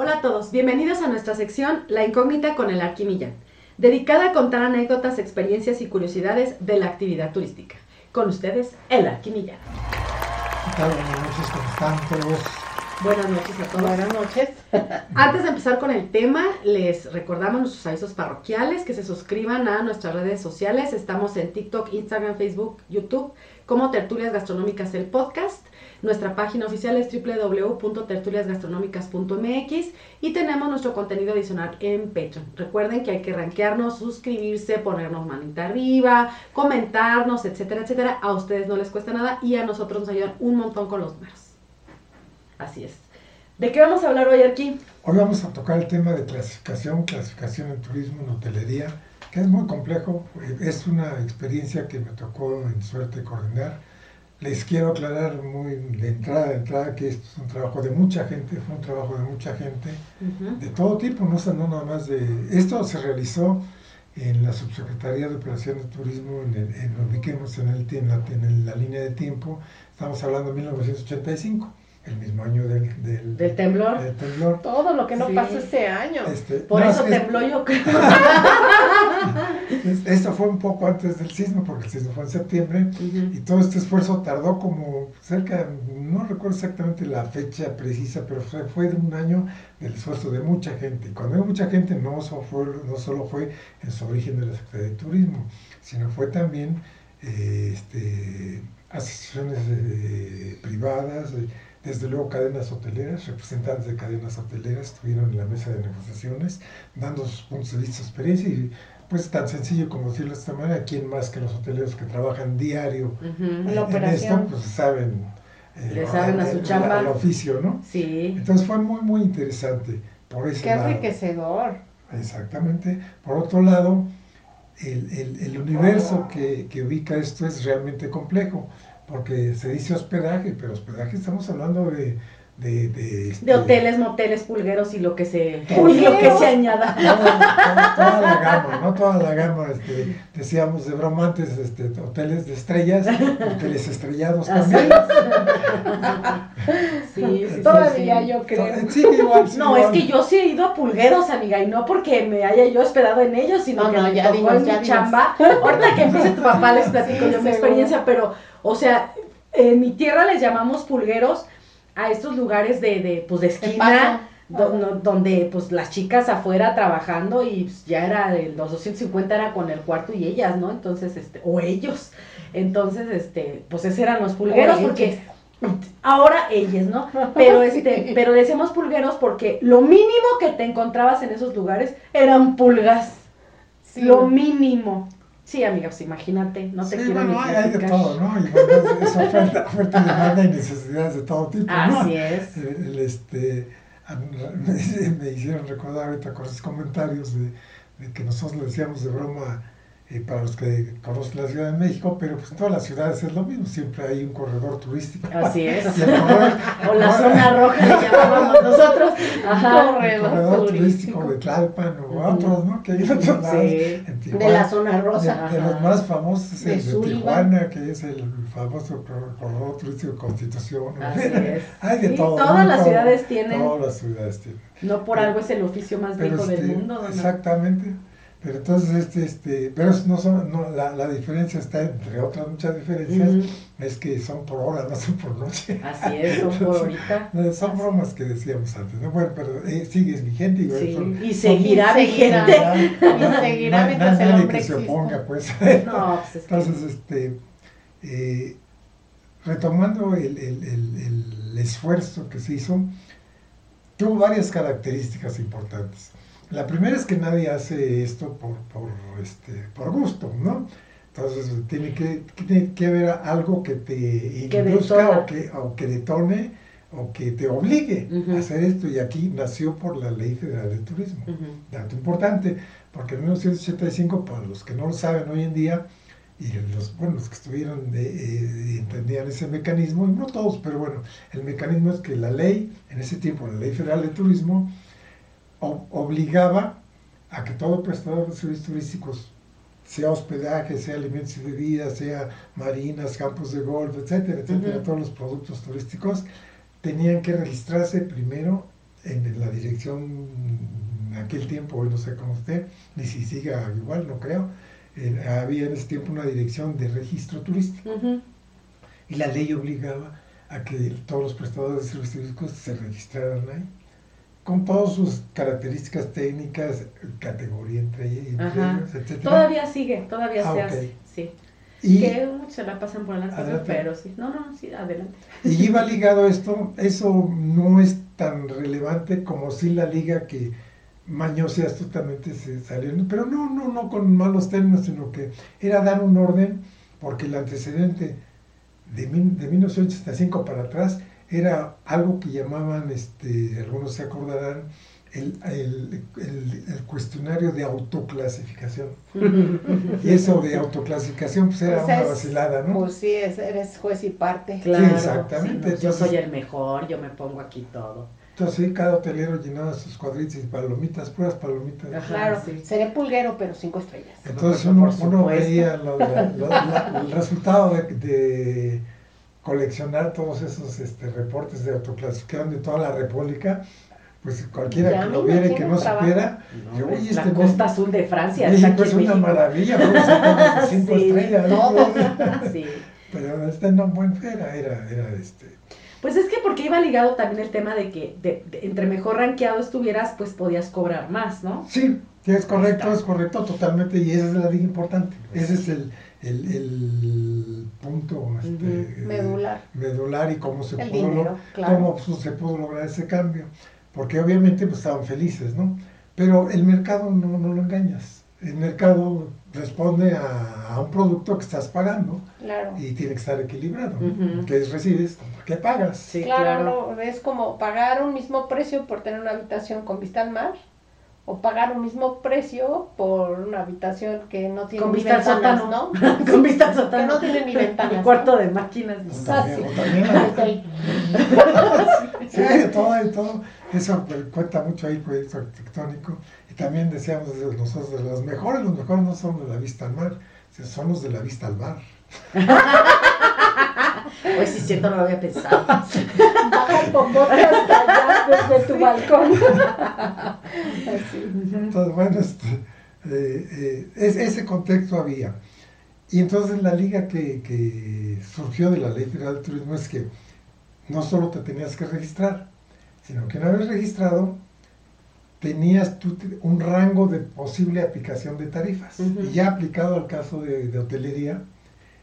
Hola a todos, bienvenidos a nuestra sección La incógnita con el Arquimillán, dedicada a contar anécdotas, experiencias y curiosidades de la actividad turística. Con ustedes, el Arquimillán. ¿Qué tal? Buenas noches, ¿cómo están todos? Buenas noches a todos. Buenas noches. Antes de empezar con el tema, les recordamos nuestros avisos parroquiales, que se suscriban a nuestras redes sociales. Estamos en TikTok, Instagram, Facebook, YouTube, como Tertulias Gastronómicas el podcast. Nuestra página oficial es www.tertuliasgastronómicas.mx y tenemos nuestro contenido adicional en Patreon. Recuerden que hay que rankearnos, suscribirse, ponernos manita arriba, comentarnos, etcétera, etcétera. A ustedes no les cuesta nada y a nosotros nos ayudan un montón con los números. Así es. ¿De qué vamos a hablar hoy aquí? Hoy vamos a tocar el tema de clasificación, clasificación en turismo, en hotelería, que es muy complejo. Es una experiencia que me tocó en suerte coordinar. Les quiero aclarar muy de entrada de entrada que esto es un trabajo de mucha gente, fue un trabajo de mucha gente, de todo tipo, no, no nada más de... Esto se realizó en la Subsecretaría de Operación de Turismo, en, el, en ubiquemos en, el, en, la, en la línea de tiempo, estamos hablando de 1985 el mismo año del, del, ¿Del temblor. del temblor. Todo lo que no Sí. pasó ese año. Este, Por no, eso es- tembló yo creo. es- Esto fue un poco antes del sismo, porque el sismo fue en septiembre, y todo este esfuerzo tardó como cerca, no recuerdo exactamente la fecha precisa, pero fue, fue de un año del esfuerzo de mucha gente. Y cuando digo mucha gente, no, solo fue, no solo fue en su origen de la Secretaría de Turismo, sino fue también eh, este, asociaciones eh, privadas, eh, desde luego cadenas hoteleras, representantes de cadenas hoteleras estuvieron en la mesa de negociaciones, dando sus puntos de vista, su experiencia, y pues tan sencillo como decirlo de esta manera, ¿quién más que los hoteleros que trabajan diario en, esto, pues saben, eh, Le saben a su chamba. el oficio, ¿no? Sí. Entonces fue muy, muy interesante por ese Qué lado. enriquecedor. Exactamente. Por otro lado, el, el- el universo que, que ubica esto es realmente complejo, porque se dice hospedaje, pero hospedaje estamos hablando de... De, de, este, De hoteles, moteles, pulgueros y lo que se, lo que se añada. Toda, toda- toda la gama, ¿no? Toda la gama, este, decíamos de broma antes, este, hoteles de estrellas, hoteles estrellados también. Sí, Todavía sí. yo creo. Sí, igual, sí, No, es que yo sí he ido a pulgueros, amiga, y no porque me haya yo hospedado en ellos, sino No, que no, me ya tocó dinos, en ya mi chamba. Ahorita que empiece tu papá les platico Sí, yo mi experiencia, pero, o sea, en mi tierra les llamamos pulgueros a estos lugares de, de pues, de esquina, paso. do- no- donde pues las chicas afuera trabajando y pues, ya era, de los 250 era con el cuarto y ellas, ¿no? Entonces, este, o ellos. Entonces, este, pues esos eran los pulgueros porque ahora ellos, ¿no? Pero este, pero decimos pulgueros porque lo mínimo que te encontrabas en esos lugares eran pulgas. Sí. Lo mínimo. Sí, amiga, pues imagínate, no te Sí, quiero bueno, ni hay, de todo, ¿no? Y bueno, es oferta, oferta y demanda y necesidades de todo tipo, ¿no? Así es. El, el, este, me hicieron recordar ahorita con esos comentarios de, de que nosotros le decíamos de broma eh, para los que conocen la Ciudad de México, pero pues en todas las ciudades es lo mismo, siempre hay un corredor turístico. Así es. Corredor, O la zona roja le llamábamos nosotros. Ajá. Corredor corredor turístico. turístico de Tlalpan o otros, ¿no? Que hay otros lados, Sí. en De Tijuana. la zona rosa. De, de los más famosos es De el de. Tijuana, que es el famoso cor- corredor turístico de Constitución. Así es. Hay de Sí, todo. todas ¿no? las ciudades tienen. Todas las ciudades tienen. No por algo es el oficio más viejo del este, mundo. ¿no? Exactamente. Pero entonces, este, este, pero no son, no, la, la diferencia está, entre otras muchas diferencias, es que son por hora, no son por noche. Así es, son por ahorita. Son bromas que decíamos antes, ¿no? Bueno, pero eh, sigues vigente y, Sí, son- y seguirá Y vigente. Na- seguirá mientras el nadie hombre que se oponga, pues. No, pues es que- Entonces, este, eh, retomando el, el- el- el esfuerzo que se hizo, tuvo varias características importantes. La primera es que nadie hace esto por, por, este, por gusto, ¿no? Entonces tiene que, tiene que haber algo que te induzca o que, o que detone o que te obligue Ujú. a hacer esto. Y aquí nació por la Ley Federal de Turismo. Ujú. Dato importante, porque en 1985, para los que no lo saben hoy en día, y los, bueno, los que estuvieron de, eh, entendían ese mecanismo, no todos, pero bueno, el mecanismo es que la ley, en ese tiempo, la Ley Federal de Turismo, obligaba a que todo prestador de servicios turísticos, sea hospedaje, sea alimentos y bebidas, sea marinas, campos de golf, etcétera, etcétera, todos los productos turísticos, tenían que registrarse primero en la dirección en aquel tiempo, hoy no sé cómo esté, ni si siga igual, no creo. eh, había en ese tiempo una dirección de registro turístico. Y la ley obligaba a que todos los prestadores de servicios turísticos se registraran ahí, con todas sus características técnicas, categoría entre, entre ellos, etcétera. Todavía sigue, todavía Ah, se hace. Sí. Y, Que se la pasan por adelante, Adelante. pero sí. No, no, sí, adelante. y iba ligado esto, eso no es tan relevante como si la liga que Mañosi astutamente se salió, pero no, no, no con malos términos, sino que era dar un orden, porque el antecedente de, mil- de 1985 para atrás era algo que llamaban, este, algunos se acordarán, el, el- el- el cuestionario de autoclasificación. Y eso de autoclasificación pues era Pues una es- vacilada, ¿no? Pues sí, es- eres juez y parte. Claro. exactamente. sí, no, yo soy el mejor, yo me pongo aquí todo. Entonces sí, cada hotelero llenaba sus cuadritos y palomitas, puras palomitas. Ajá. Claro, sí. seré pulguero, pero cinco estrellas. Entonces Por uno, uno veía lo- la- lo- la- el resultado de, de coleccionar todos esos este, reportes de autoclasificación de toda la República, pues cualquiera Ya que lo viera y que no supiera, No, yo, oye, la este costa azul de Francia México es en una México. maravilla, vamos a poner cinco Sí, estrellas. ¿no? todo. Sí. Pero este no buen era, era, era este. Pues es que porque iba ligado también el tema de que de- de- entre mejor rankeado estuvieras, pues podías cobrar más, ¿no? Sí, es correcto, es correcto, totalmente, y esa es la liga importante. Ese es el, el, el punto este, Medular. medular y cómo se El pudo dinero, lograr. claro. cómo se pudo lograr ese cambio. Porque obviamente pues, estaban felices, ¿no? Pero el mercado no, no lo engañas. El mercado responde a, a un producto que estás pagando Claro. y tiene que estar equilibrado. ¿no? Ujú. ¿Qué recibes? ¿Qué pagas? Sí, claro, claro. no, es como pagar un mismo precio por tener una habitación con vista al mar o pagar un mismo precio por una habitación que no tiene Con ni vista al ventanas, sótano. ¿no? Con vista al Que sótano. no tiene ni ventanas. Un cuarto de máquinas. Ah, también, sí. Sí, de todo, de todo. Eso pues, cuenta mucho ahí, proyecto arquitectónico. Y también decíamos de nosotros, de los mejores, los mejores no son de la vista al mar, son los de la vista al bar. Pues sí, cierto, no lo había pensado. Baja el popote hasta allá desde tu balcón. Así. Entonces, bueno, este, eh, eh, es- ese contexto había. Y entonces la liga que, que surgió de la Ley Federal de Turismo es que no solo te tenías que registrar, sino que una vez registrado, tenías tú un rango de posible aplicación de tarifas. Y ya aplicado al caso de, de hotelería,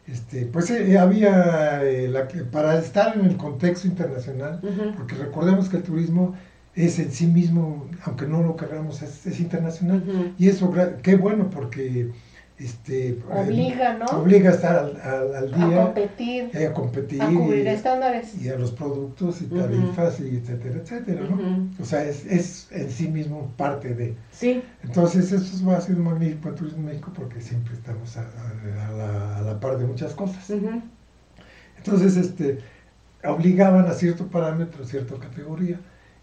este, pues eh, había, eh, la para estar en el contexto internacional, porque recordemos que el turismo es en sí mismo, aunque no lo queramos, es, es internacional. Y eso, qué bueno, porque este, Obliga, ¿no? obliga a estar al, al- al A día, competir, eh, a competir a cubrir y, estándares. y a los productos y tarifas y etcétera, etcétera, ¿no? O sea, es, es en sí mismo parte de. Sí, Entonces, eso va a ser magnífico en Turismo México porque siempre estamos a, a- a la, a la par de muchas cosas. Entonces, este, obligaban a cierto parámetro, a cierta categoría.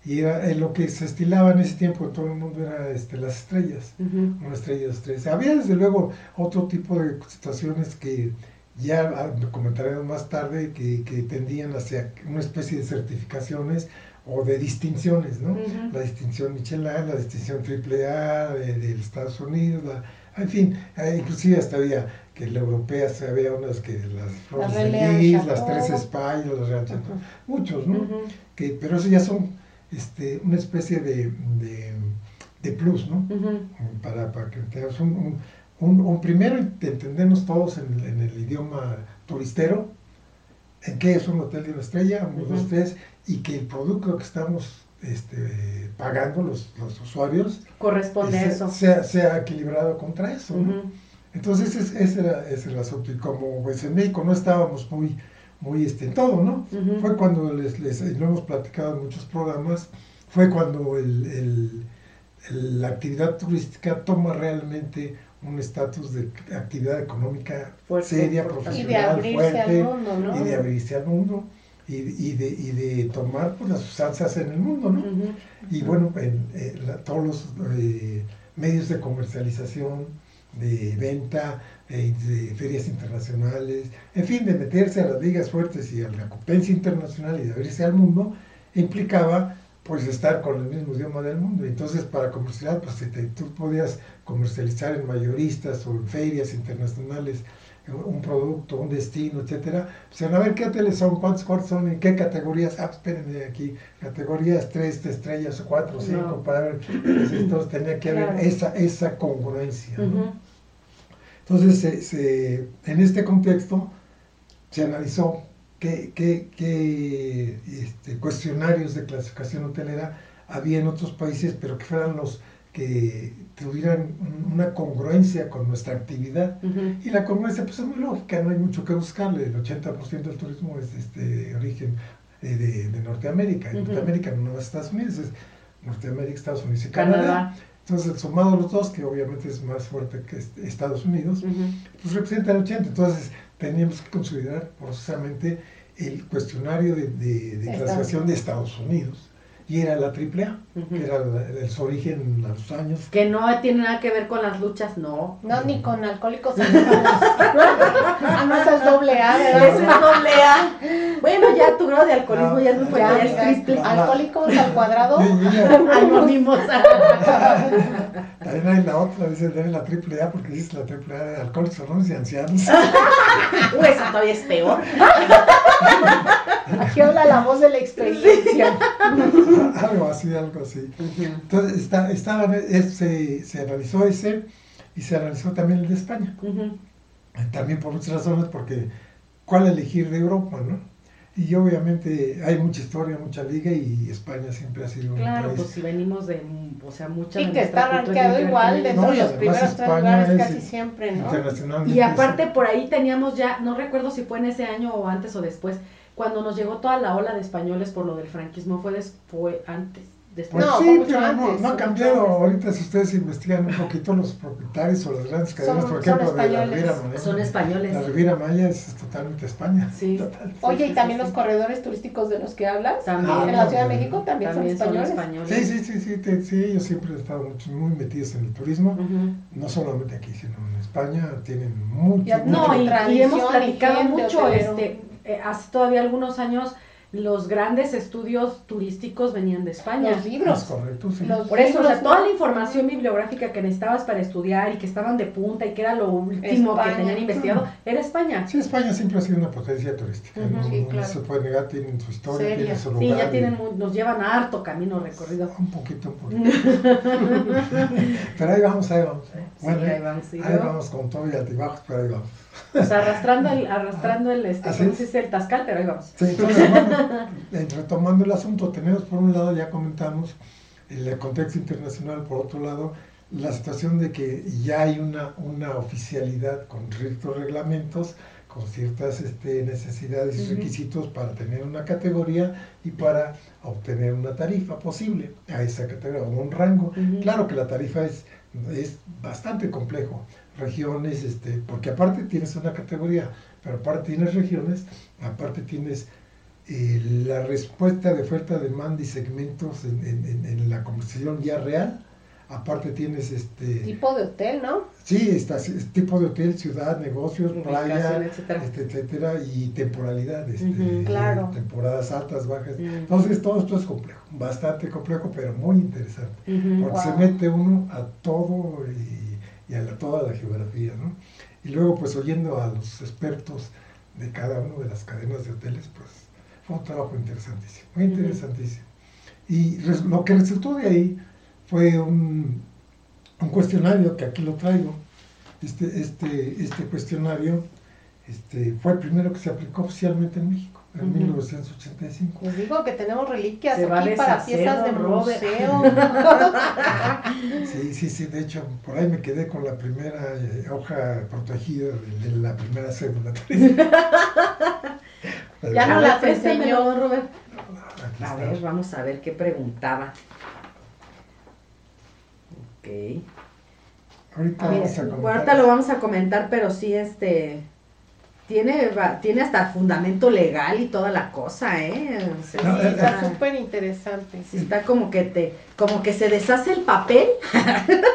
Y era, eh, lo que se estilaba en ese tiempo en todo el mundo era este, las estrellas, Ujú. una estrella, dos estrellas. Había desde luego otro tipo de situaciones que ya ah, comentaremos más tarde, que, que tendían hacia una especie de certificaciones o de distinciones, ¿no? Ujú. La distinción Michelin, la distinción AAA de, de Estados Unidos, la- en fin, eh, inclusive hasta había que la europea, se había unas que las Flores de Relais Lis, las. Tres Españas, las Real Chateau, Ujú. muchos, ¿no? Ujú. que, pero eso ya son este, una especie de, de, de plus, ¿no? Para, para que tengamos un, un, un- un primero entendernos todos en, el- en el idioma turistero, en qué es un hotel de una estrella, uno, Ujú. dos, tres, y que el producto que estamos este, pagando los, los usuarios Corresponde a sea, eso. sea, sea equilibrado contra eso. Entonces ese, ese era, ese era el asunto. Y como pues, en México no estábamos muy, muy este, en todo, ¿no? Fue cuando les, les lo hemos platicado en muchos programas, fue cuando el, el- el- la actividad turística toma realmente un estatus de actividad económica Fuerte, seria, importante. Y de profesional, abrirse fuerte, al mundo, ¿no? y de abrirse al mundo, y, y de, y de tomar pues, las sustancias en el mundo, ¿no? Y bueno, en, en la- todos los eh, medios de comercialización, de venta, de, de ferias internacionales, en fin, de meterse a las ligas fuertes y a la competencia internacional y de abrirse al mundo, implicaba pues estar con el mismo idioma del mundo. Entonces, para comercializar, pues si te- tú podías comercializar en mayoristas o en ferias internacionales eh, un producto, un destino, etcétera, pues a ver qué hoteles son, cuántos cuartos son, en qué categorías, ah, espérenme aquí, categorías 3 estrellas o 4 o 5 No. para ver, pues, entonces tenía que haber Claro. esa, esa congruencia. ¿no? Ujú. Entonces, se- se- en este contexto, se analizó qué, qué- qué, este, cuestionarios de clasificación hotelera había en otros países, pero que fueran los que tuvieran un- una congruencia con nuestra actividad. Y la congruencia pues es muy lógica, no hay mucho que buscarle. El 80% del turismo es este, de origen eh, de, de Norteamérica. Y Ujú. Norteamérica no es Estados Unidos, es Norteamérica, Estados Unidos y Canadá. Canadá. Entonces, sumado los dos, que obviamente es más fuerte que Estados Unidos, pues representa el 80. Entonces, teníamos que considerar forzosamente el cuestionario de, de- de clasificación de. Estados Unidos. Y era la AAA, Ujú. que era el, su origen a los años. Que no tiene nada que ver con las luchas, no. No, ni con alcohólicos anónimos. Ah, no, esa es doble A, ¿verdad? Es doble A. Bueno, ya tu grado de alcoholismo No, ya es muy fuerte, Ya, ya es mira, triple. alcohólicos al cuadrado. Anónimos. También hay la otra, dice también la AAA, porque dice la AAA de alcohólicos anónimos y ancianos. Uy, eso todavía es peor. Aquí habla la voz de la experiencia. algo así, algo así. Entonces, está, estaba- es- se, se analizó ese y se analizó también el de España. Ujú. También por muchas razones, porque ¿cuál elegir de Europa, no? Y obviamente hay mucha historia, mucha liga y España siempre ha sido un Claro, país. pues si venimos de, o sea, mucha Y que está rankeado igual con de ello. No, los primeros tres lugares es, casi siempre, ¿no? internacionalmente. Y aparte es- por ahí teníamos ya, no recuerdo si fue en ese año o antes o después, cuando nos llegó toda la ola de españoles por lo del franquismo, fue después, antes, después. Pues No, sí, pero antes, no ha cambiado. antes. Ahorita, si ustedes investigan un poquito, los propietarios o las grandes cadenas, Son- por ejemplo, de la. Riviera Maya. Son españoles. La Riviera Maya es totalmente España. Sí. Total. Oye, sí, y también sí, los sí. corredores turísticos de los que hablas, También. en la Ciudad de México también, También son españoles. españoles. Sí, sí, sí, sí, te- sí, ellos siempre han estado mucho- muy metidos en el turismo, no solamente aquí, sino en España, tienen mucho, mucho- No, y, y hemos platicado y gente, mucho, este, hace todavía algunos años los grandes estudios turísticos venían de España. Los Es libros. correcto, sí. Los Por eso, o sea, toda la información bibliográfica que necesitabas para estudiar y que estaban de punta y que era lo último España. que tenían investigado, era España. Sí, España siempre ha sido una potencia turística, no, sí, no claro. se puede negar, tienen su historia, Seria. tienen su lugar. Sí, ya y- tienen, mu- nos llevan a harto camino recorrido. Un poquito, un poquito. pero ahí vamos, ahí vamos. Sí, Bueno, ahí vamos, sí, ahí ¿no? vamos con todo y altibajos, pero ahí vamos. Pues arrastrando el, arrastrando el, este, Así ¿cómo es. El tascal, pero ahí vamos. Sí, entonces, bueno, eh, retomando el asunto, tenemos por un lado, ya comentamos, el contexto internacional, por otro lado, la situación de que ya hay una, una oficialidad con ciertos reglamentos, con ciertas este, necesidades y requisitos para tener una categoría y para obtener una tarifa posible a esa categoría o un rango. Claro que la tarifa es, es bastante complejo, regiones, este, porque aparte tienes una categoría, pero aparte tienes regiones, aparte tienes eh, la respuesta de oferta, demanda y segmentos en, en- en- en la conversación ya real, aparte tienes este, Tipo de hotel, ¿no? sí, está, es tipo de hotel, ciudad, negocios, Ubicación, playa, etcétera. este, etcétera, y temporalidad, este, Ujú, claro. temporadas altas, bajas. Entonces todo esto es complejo, bastante complejo, pero muy interesante porque se mete uno a todo y, y a la- toda la geografía, ¿no? Y luego, pues oyendo a los expertos de cada una de las cadenas de hoteles, pues fue un trabajo interesantísimo, muy interesantísimo. Y res- lo que resultó de ahí fue un, un cuestionario, que aquí lo traigo, este, este, este cuestionario este, fue el primero que se aplicó oficialmente en México, en Ujú. 1985. Les digo que tenemos reliquias Se aquí para piezas de museo. Sí, sí, sí, de hecho, por ahí me quedé con la primera eh, hoja protegida de, de la primera cédula. Ya no A la ver, préstemelo, enseñó. Robert. A ver, vamos a ver qué preguntaba. Ok. Ahorita Mira, vamos a comentar. ahorita lo vamos a comentar, pero sí, este. Tiene, tiene hasta fundamento legal y toda la cosa, ¿eh? O sea, No, sí eh, Está está- súper interesante. sí está como que te, como que se deshace el papel.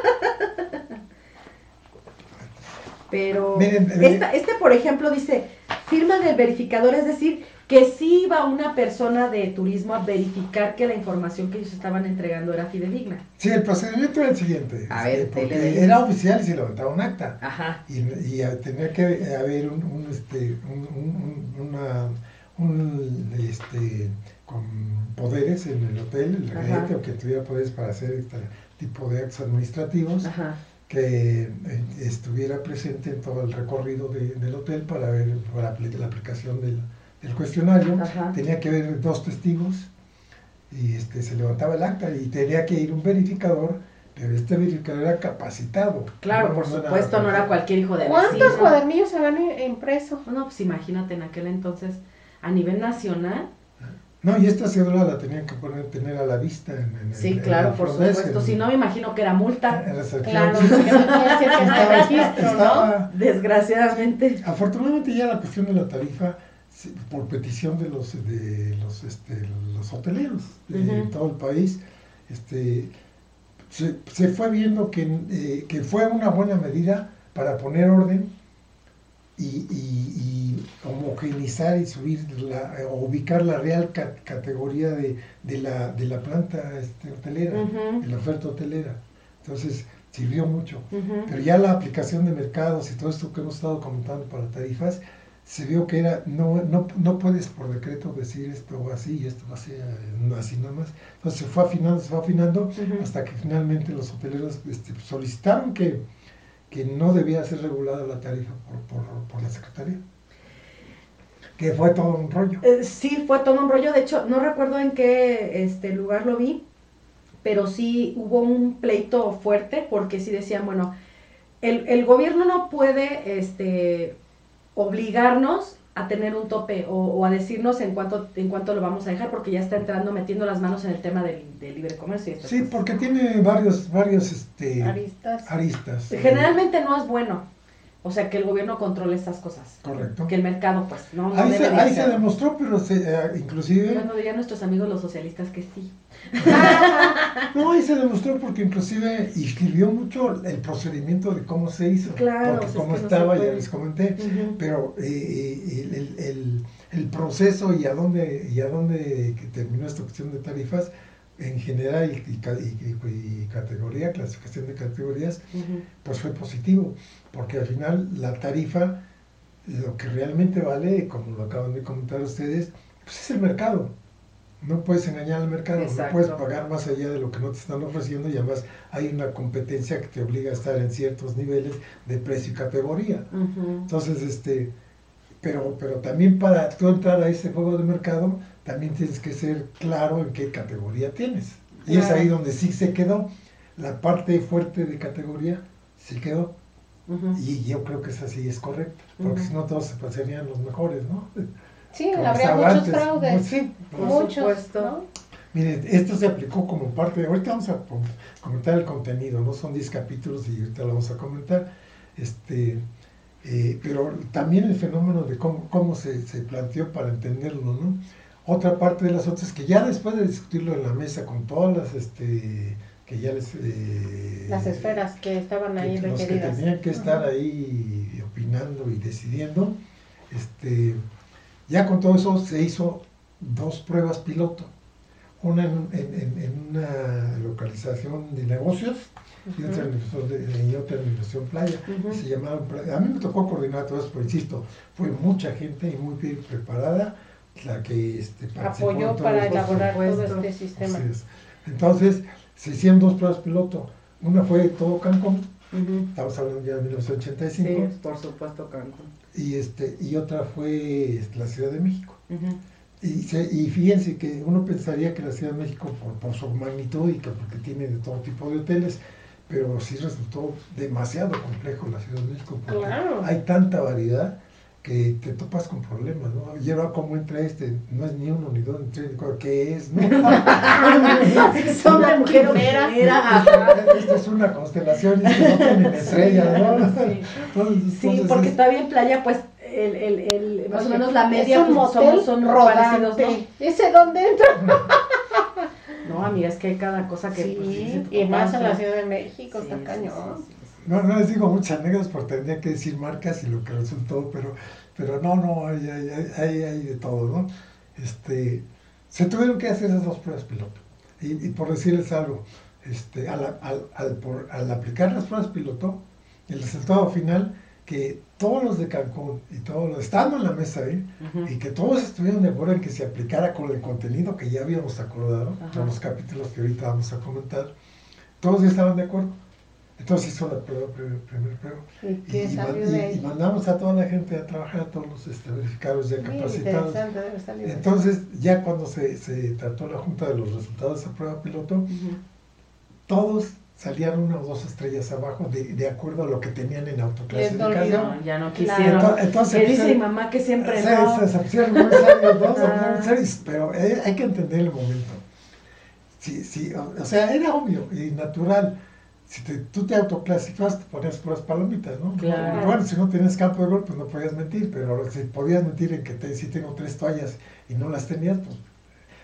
Pero Miren, eh, esta- este, por ejemplo, dice firma del verificador, es decir, que sí iba una persona de turismo a verificar que la información que ellos estaban entregando era fidedigna. Sí, el procedimiento era el siguiente. A ver, este, porque era oficial y se levantaba un acta. Ajá. Y, y tenía que haber un, un, este, un, un- un- una, un, este, con poderes en el hotel, el regente, o que tuviera poderes para hacer este tipo de actos administrativos, Ajá. Que eh, estuviera presente en todo el recorrido de- del hotel para ver para la aplicación del, del cuestionario. Ajá. Tenía que haber dos testigos y este, se levantaba el acta y tenía que ir un verificador, pero este verificador era capacitado. Claro, No- por no era- supuesto, no era cualquier hijo de ¿Cuántos vecino. cuadernillos se habían impreso? No, pues imagínate en aquel entonces, a nivel nacional. No, y esta cédula la tenían que poner, tener a la vista. En, en- Sí, en- claro, en por supuesto. Si no, me imagino que era multa. en las Claro, porque no quiere decir que está en registro, ¿no? Desgraciadamente. Afortunadamente ya la cuestión de la tarifa, por petición de los de los este, los hoteleros de todo el país, este se, se fue viendo que, eh, que fue una buena medida para poner orden y, y- y homogeneizar y subir la, ubicar la real ca- categoría de, de la, de la planta este, hotelera, Ujú. de la oferta hotelera. Entonces sirvió mucho. Ujú. Pero ya la aplicación de mercados y todo esto que hemos estado comentando para tarifas, se vio que era, no, no, no puedes por decreto decir esto o así y esto va a ser no así nada más. Entonces se fue afinando, se fue afinando hasta que finalmente los hoteleros este, solicitaron que, que no debía ser regulada la tarifa por, por, por la Secretaría. Que fue todo un rollo. Eh, sí, fue todo un rollo. De hecho, no recuerdo en qué este, lugar lo vi, pero sí hubo un pleito fuerte porque sí decían, bueno, el, el gobierno no puede este, obligarnos a tener un tope o, o a decirnos en cuánto, en cuánto lo vamos a dejar porque ya está entrando, metiendo las manos en el tema del, del libre comercio. y Sí, cosas. porque tiene varios, varios este, Aristas. aristas. Generalmente no es bueno. O sea, que el gobierno controle estas cosas. Correcto. Que el mercado, pues, no, no Ahí, se, ahí se demostró, pero se, eh, inclusive... Bueno, dirían nuestros amigos los socialistas que sí. No, ahí se demostró porque inclusive escribió mucho el procedimiento de cómo se hizo. Claro, porque pues es cómo que estaba, ya les comenté. Pero eh, el, el- el- el proceso y a dónde, y a dónde que terminó esta cuestión de tarifas, en general y, y ca- y- y- y categoría, clasificación de categorías, pues fue positivo, porque al final la tarifa, lo que realmente vale, como lo acaban de comentar ustedes, pues es el mercado. No puedes engañar al mercado, Exacto. no puedes pagar más allá de lo que no te están ofreciendo y además hay una competencia que te obliga a estar en ciertos niveles de precio y categoría. Entonces, este, pero, pero también para tú entrar a ese juego de mercado, también tienes que ser claro en qué categoría tienes. Y es ahí donde sí se quedó. La parte fuerte de categoría sí quedó. Y yo creo que esa sí es correcta, porque si no todos se pasarían los mejores, ¿no? Sí, Como habría muchos antes. fraudes. Sí, Por muchos. supuesto. ¿no? Miren, esto se aplicó como parte de... Ahorita vamos a com- comentar el contenido, ¿no? Son 10 capítulos y ahorita lo vamos a comentar. Este, eh, pero también el fenómeno de cómo, cómo se, se planteó para entenderlo, ¿no? Otra parte de las otras que ya después de discutirlo en la mesa con todas las... Este, que ya les... eh, Las esferas que estaban ahí que los que tenían que estar ahí opinando y decidiendo, este, ya con todo eso se hizo dos pruebas piloto, una en, en- en- una localización de negocios y otra en, en otra en Inversión Playa. Ujú. Se llamaron, a mí me tocó coordinar todo eso, pero insisto, fue mucha gente y muy bien preparada la que este, Apoyó para elaborar todo este sistema. Así es. Entonces, se hicieron dos pruebas piloto. Una fue todo Cancún, estamos hablando ya de Sí, 1985, por supuesto, Cancún. y, este, y otra fue este, la Ciudad de México. Y, se- y fíjense que uno pensaría que la Ciudad de México, por, por su magnitud y que porque tiene de todo tipo de hoteles, pero sí resultó demasiado complejo la Ciudad de México, porque Claro. hay tanta variedad que te topas con problemas, ¿no? Y ahora cómo entra este, no es ni uno ni dos ni tres, ni cuatro, ¿qué es? ¿no? Son una mujer quimera. Esta es una constelación y que no tienen estrellas, ¿no? Sí. Entonces, Sí, entonces porque es- todavía en playa, pues, el, el, el, más o menos la media, pues, motel somos, son parecidos, ¿no? ¿Ese dónde entra? No, amiga, es que hay cada cosa que... pues, Sí, y más en la Ciudad de México, Sí, está sí, cañón. No, no les digo muchas anécdotas porque tendría que decir marcas y lo que resultó, pero, pero no, no, hay, hay, hay, hay- de todo, ¿no? Este, se tuvieron que hacer esas dos pruebas piloto. Y, y por decirles algo, este, al, al, al, por- al aplicar las pruebas piloto, el resultado final, que todos los de Cancún y todos los, estando en la mesa ahí, y que todos estuvieron de acuerdo en que se aplicara con el contenido que ya habíamos acordado, con los capítulos que ahorita vamos a comentar, todos ya estaban de acuerdo. Entonces hizo la prueba, primer, primer prueba. ¿Y mandamos a toda la gente a trabajar, a todos los este, verificados ya capacitados. Entonces, ya cuando se, se trató la junta de los resultados de esa prueba piloto, todos salían una o dos estrellas abajo de, de acuerdo a lo que tenían en Les autoclasificación. No, ya no quisieron. Ento- Entonces, Que dice mi mamá que siempre se, no. Ah. pero hay, hay que entender el momento. Sí, sí, o, o sea, era obvio y natural. Si te- tú te autoclasificas, te ponías puras palomitas, ¿no? Claro. Bueno, si no tenías campo de gol, pues no podías mentir, pero si podías mentir en que te, si tengo tres toallas y no las tenías, pues...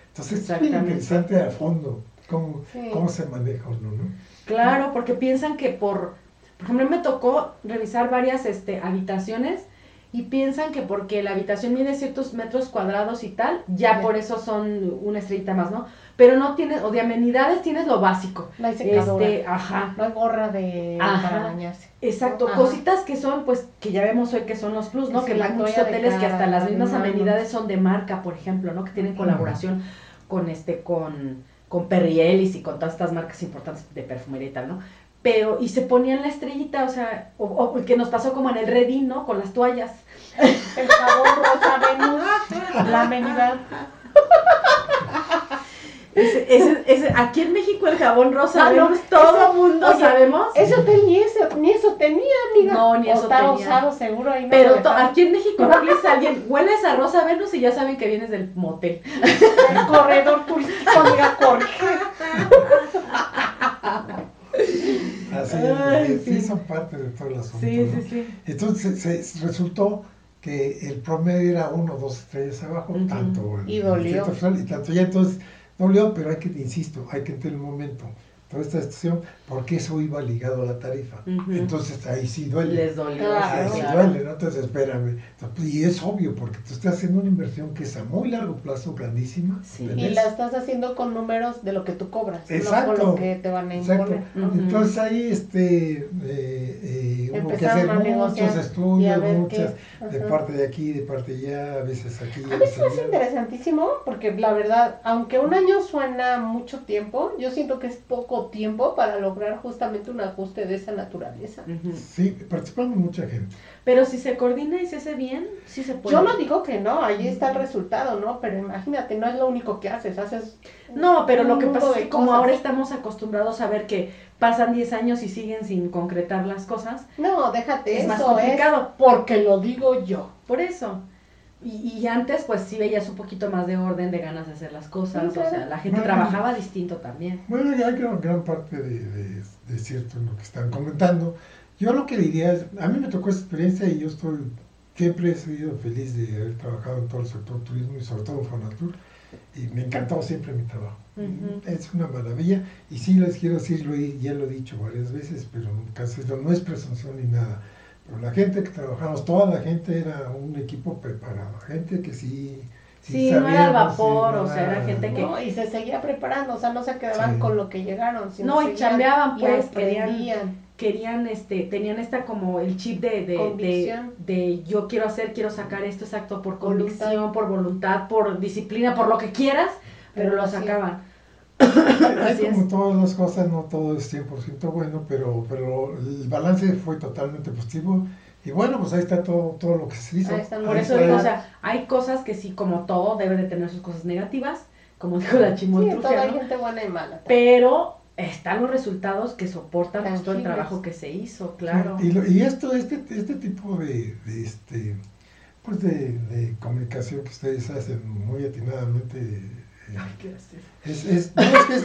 Entonces es bien interesante a fondo cómo, Sí. cómo se maneja uno, ¿no? Claro, porque piensan que por, por ejemplo, me tocó revisar varias este, habitaciones y piensan que porque la habitación mide ciertos metros cuadrados y tal, ya por eso son una estrellita más, ¿no? Pero no tienes, o de amenidades tienes lo básico. No hay secadora. Este, ajá. No hay gorra de Ajá. para bañarse. Exacto, Ajá. cositas que son, pues, que ya vemos hoy que son los plus, ¿no? Sí, que hay muchos hoteles que hasta las mismas amenidades son de marca, por ejemplo, ¿no? Que tienen colaboración con este, con, con Perry Ellis y con todas estas marcas importantes de perfumería y tal, ¿no? Pero, y se ponían la estrellita, o sea, o, o que nos pasó como en el Redín, ¿no? Con las toallas. El jabón rosa Venus, la amenidad. Ese, ese, ese- aquí en México el jabón rosa, Ah, no, Venus, todo eso- el mundo oye, sabemos. Ese hotel ni eso, ni eso tenía, amiga. No, ni O eso está tenía. usado seguro ahí no Pero aquí en México dices a alguien, hueles a rosa Venus y ya saben que vienes del motel. El corredor turístico, amiga, corre. Así Ay, es, sí, sí. son parte de todo el asunto. Sí, ¿no? sí, sí. Entonces se, se- resultó que el promedio era uno o dos estrellas abajo, tanto el, Y el dolió. visual y tanto. Ya entonces dolió, pero hay que, insisto, hay que entender el momento, toda esta situación, porque eso iba ligado a la tarifa. Ujú. Entonces ahí sí duele. Les dolió. Claro. Ahí sí claro. duele, ¿no? Entonces espérame. Y es obvio, porque tú estás haciendo una inversión que es a muy largo plazo, grandísima. Sí. Y la estás haciendo con números de lo que tú cobras, no Exacto. con lo que te van a Exacto. imponer. ¿no? Ujú. Entonces ahí este, eh, eh, hubo que Empezaron hacer a muchos estudios, muchas, de parte de aquí, de parte de allá, a veces aquí. A mí veces se me hace allá. interesantísimo porque la verdad, aunque un año suena mucho tiempo, yo siento que es poco tiempo para lograr justamente un ajuste de esa naturaleza. Sí, participamos mucha gente. Pero si se coordina y se hace bien, sí se puede. Yo no digo que no, ahí está el resultado, ¿no? Pero imagínate, no es lo único que haces, haces... No, pero lo que pasa es que como cosas. ahora estamos acostumbrados a ver que pasan 10 años y siguen sin concretar las cosas, No, déjate, es eso más complicado. porque lo digo yo. Por eso. Y, y antes, pues sí veías un poquito más de orden, de ganas de hacer las cosas. O sea, la gente Bueno. trabajaba distinto también. Bueno, ya hay gran, gran parte de, de, de cierto en lo que están comentando. Yo lo que diría es, a mí me tocó esa experiencia y yo estoy, siempre he sido feliz de haber trabajado en todo el sector turismo y sobre todo en Fonatur. Y me encantó siempre mi trabajo. Ujú. Es una maravilla. Y sí les quiero decirlo, y ya lo he dicho varias veces, pero nunca no es presunción ni nada. Pero la gente que trabajamos, toda la gente era un equipo preparado. Gente que sí... Sí, no era al sí, vapor, no o sea, era gente que- No, y se seguía preparando, o sea, no se quedaban Sí. con lo que llegaron. Sino No, y seguían chambeaban, y pues, querían-. Querían, este, tenían esta como el chip de, de, de, yo quiero hacer, quiero sacar esto exacto por Voluntad. convicción, por voluntad, por disciplina, por lo que quieras, pero, Pero lo sacaban. Así como todas las cosas, no todo es 100% bueno, pero, pero el balance fue totalmente positivo. Y bueno, pues ahí está todo, todo lo que se hizo. Ahí están, Por Ahí eso digo, o sea, hay cosas que sí, como todo, debe de tener sus cosas negativas, como dijo la Sí, en todo chimoltrufia, hay ¿no? gente buena y mala. Pero están los resultados que soportan pues, todo el trabajo que se hizo, claro. Y, lo- y esto, este, este tipo de, de, este, pues de, de comunicación que ustedes hacen muy atinadamente. Es, es, no, es que es,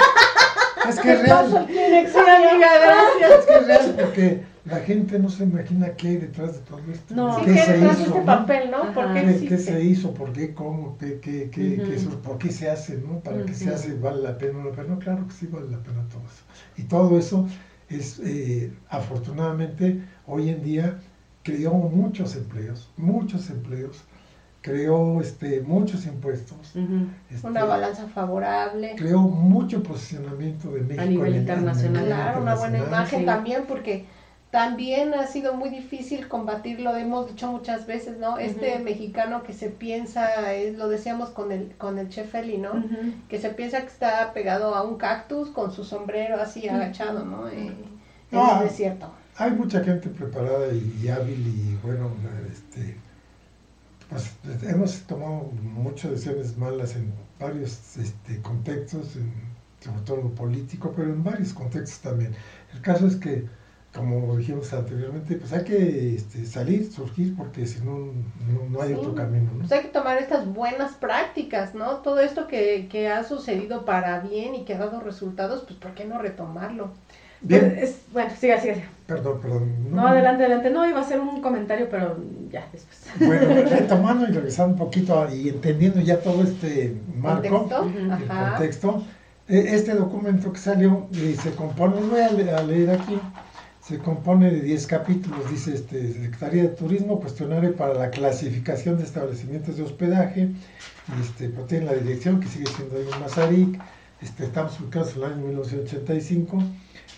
es que es real. Kleenex, sí, amiga, gracias. Es que es real porque la gente no se imagina qué hay detrás de todo esto. No. Sí, ¿Qué que se detrás de hizo? este no? papel, ¿no? ¿Por qué ¿Qué, existe? qué se hizo? ¿Por qué? ¿Cómo? ¿Qué, qué, qué, qué Ujú. eso? ¿Por qué se hace? ¿no? ¿Para qué se hace? ¿Vale la pena o no pena? No, claro que sí vale la pena todo eso. Y todo eso es, eh, afortunadamente, hoy en día creó muchos empleos, muchos empleos, creó este, muchos impuestos, este, Una balanza favorable. creó mucho posicionamiento de México nivel en el- internacional. nivel Claro, una buena imagen sí. también porque también ha sido muy difícil combatirlo, hemos dicho muchas veces, ¿no? Este mexicano que se piensa, eh, lo decíamos con el, con el chef Eli, ¿no? Que se piensa que está pegado a un cactus con su sombrero así agachado, ¿no? Eh, en Ah. el desierto. Hay mucha gente preparada y, y hábil y bueno, este, pues hemos tomado muchas decisiones malas en varios este, contextos, en- sobre todo en lo político, pero en varios contextos también. El caso es que, como dijimos anteriormente, pues hay que este, salir, surgir, porque si no, no, no hay Sí. otro camino. ¿no? Pues hay que tomar estas buenas prácticas, ¿no? Todo esto que, que ha sucedido para bien y que ha dado resultados, pues ¿por qué no retomarlo? Bien, Es- bueno, siga, siga, siga. perdón, perdón. No, adelante, adelante. No, iba a hacer un comentario, pero ya, después. Bueno, retomando y regresando un poquito a- y entendiendo ya todo este marco. ¿Contexto? El Ajá. contexto. Eh, Este documento que salió y se compone, voy a le- a leer aquí, se compone de 10 capítulos, dice este, Secretaría de Turismo, cuestionario para la clasificación de establecimientos de hospedaje, y este, pues, tiene la dirección que sigue siendo ahí en Mazarik, este, estamos ubicados en el año 1985,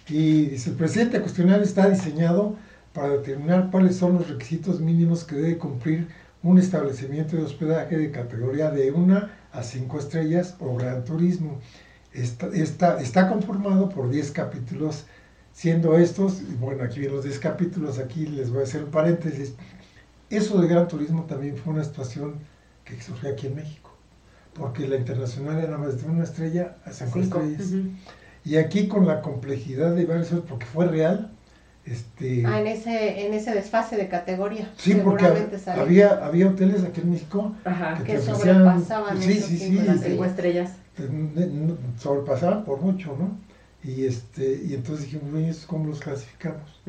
y dice, el presente cuestionario está diseñado para determinar cuáles son los requisitos mínimos que debe cumplir un establecimiento de hospedaje de categoría de 1 a 5 estrellas o gran turismo. Está, está, está conformado por 10 capítulos, siendo estos, y bueno, aquí vienen los 10 capítulos, aquí les voy a hacer un paréntesis. Eso de gran turismo también fue una situación que surgió aquí en México, porque la internacional era más de una estrella a 5 Cinco. estrellas. Y aquí con la complejidad de varios, porque fue real, este... Ah, en ese, en ese desfase de categoría. Sí, porque había, había hoteles aquí en México Ajá. que sobrepasaban sí, esos sí, sí, Las cinco estrellas. sobrepasaban por mucho, ¿no? Y este, y entonces dijimos, "Oye, ¿esto ¿cómo los clasificamos?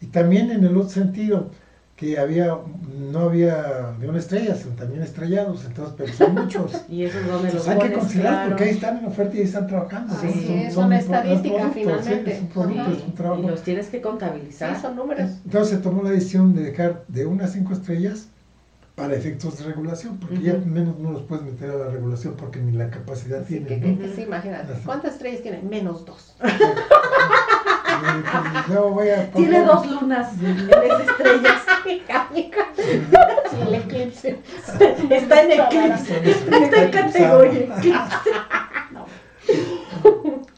Y también en el otro sentido, que había, no había de una estrella, sino también estrellados, entonces, pero son muchos. Y eso es donde los hay que considerar claro. porque ahí están en oferta y ahí están trabajando. Así ¿no? es, son pro- estadísticas, productos, finalmente. sí, Es un producto, es un trabajo. Y los tienes que Sí, contabilizar. son números. Entonces se tomó la decisión de dejar de una a cinco estrellas para efectos de regulación, porque ya menos no los puedes meter a la regulación porque ni la capacidad tienen. que, ¿no? que- que sí, imagínate. ¿Cuántas estrellas tiene? Menos dos. Voy a Tiene dos lunas en de estrellas. El eclipse. Está en eclipse. Está en categoría.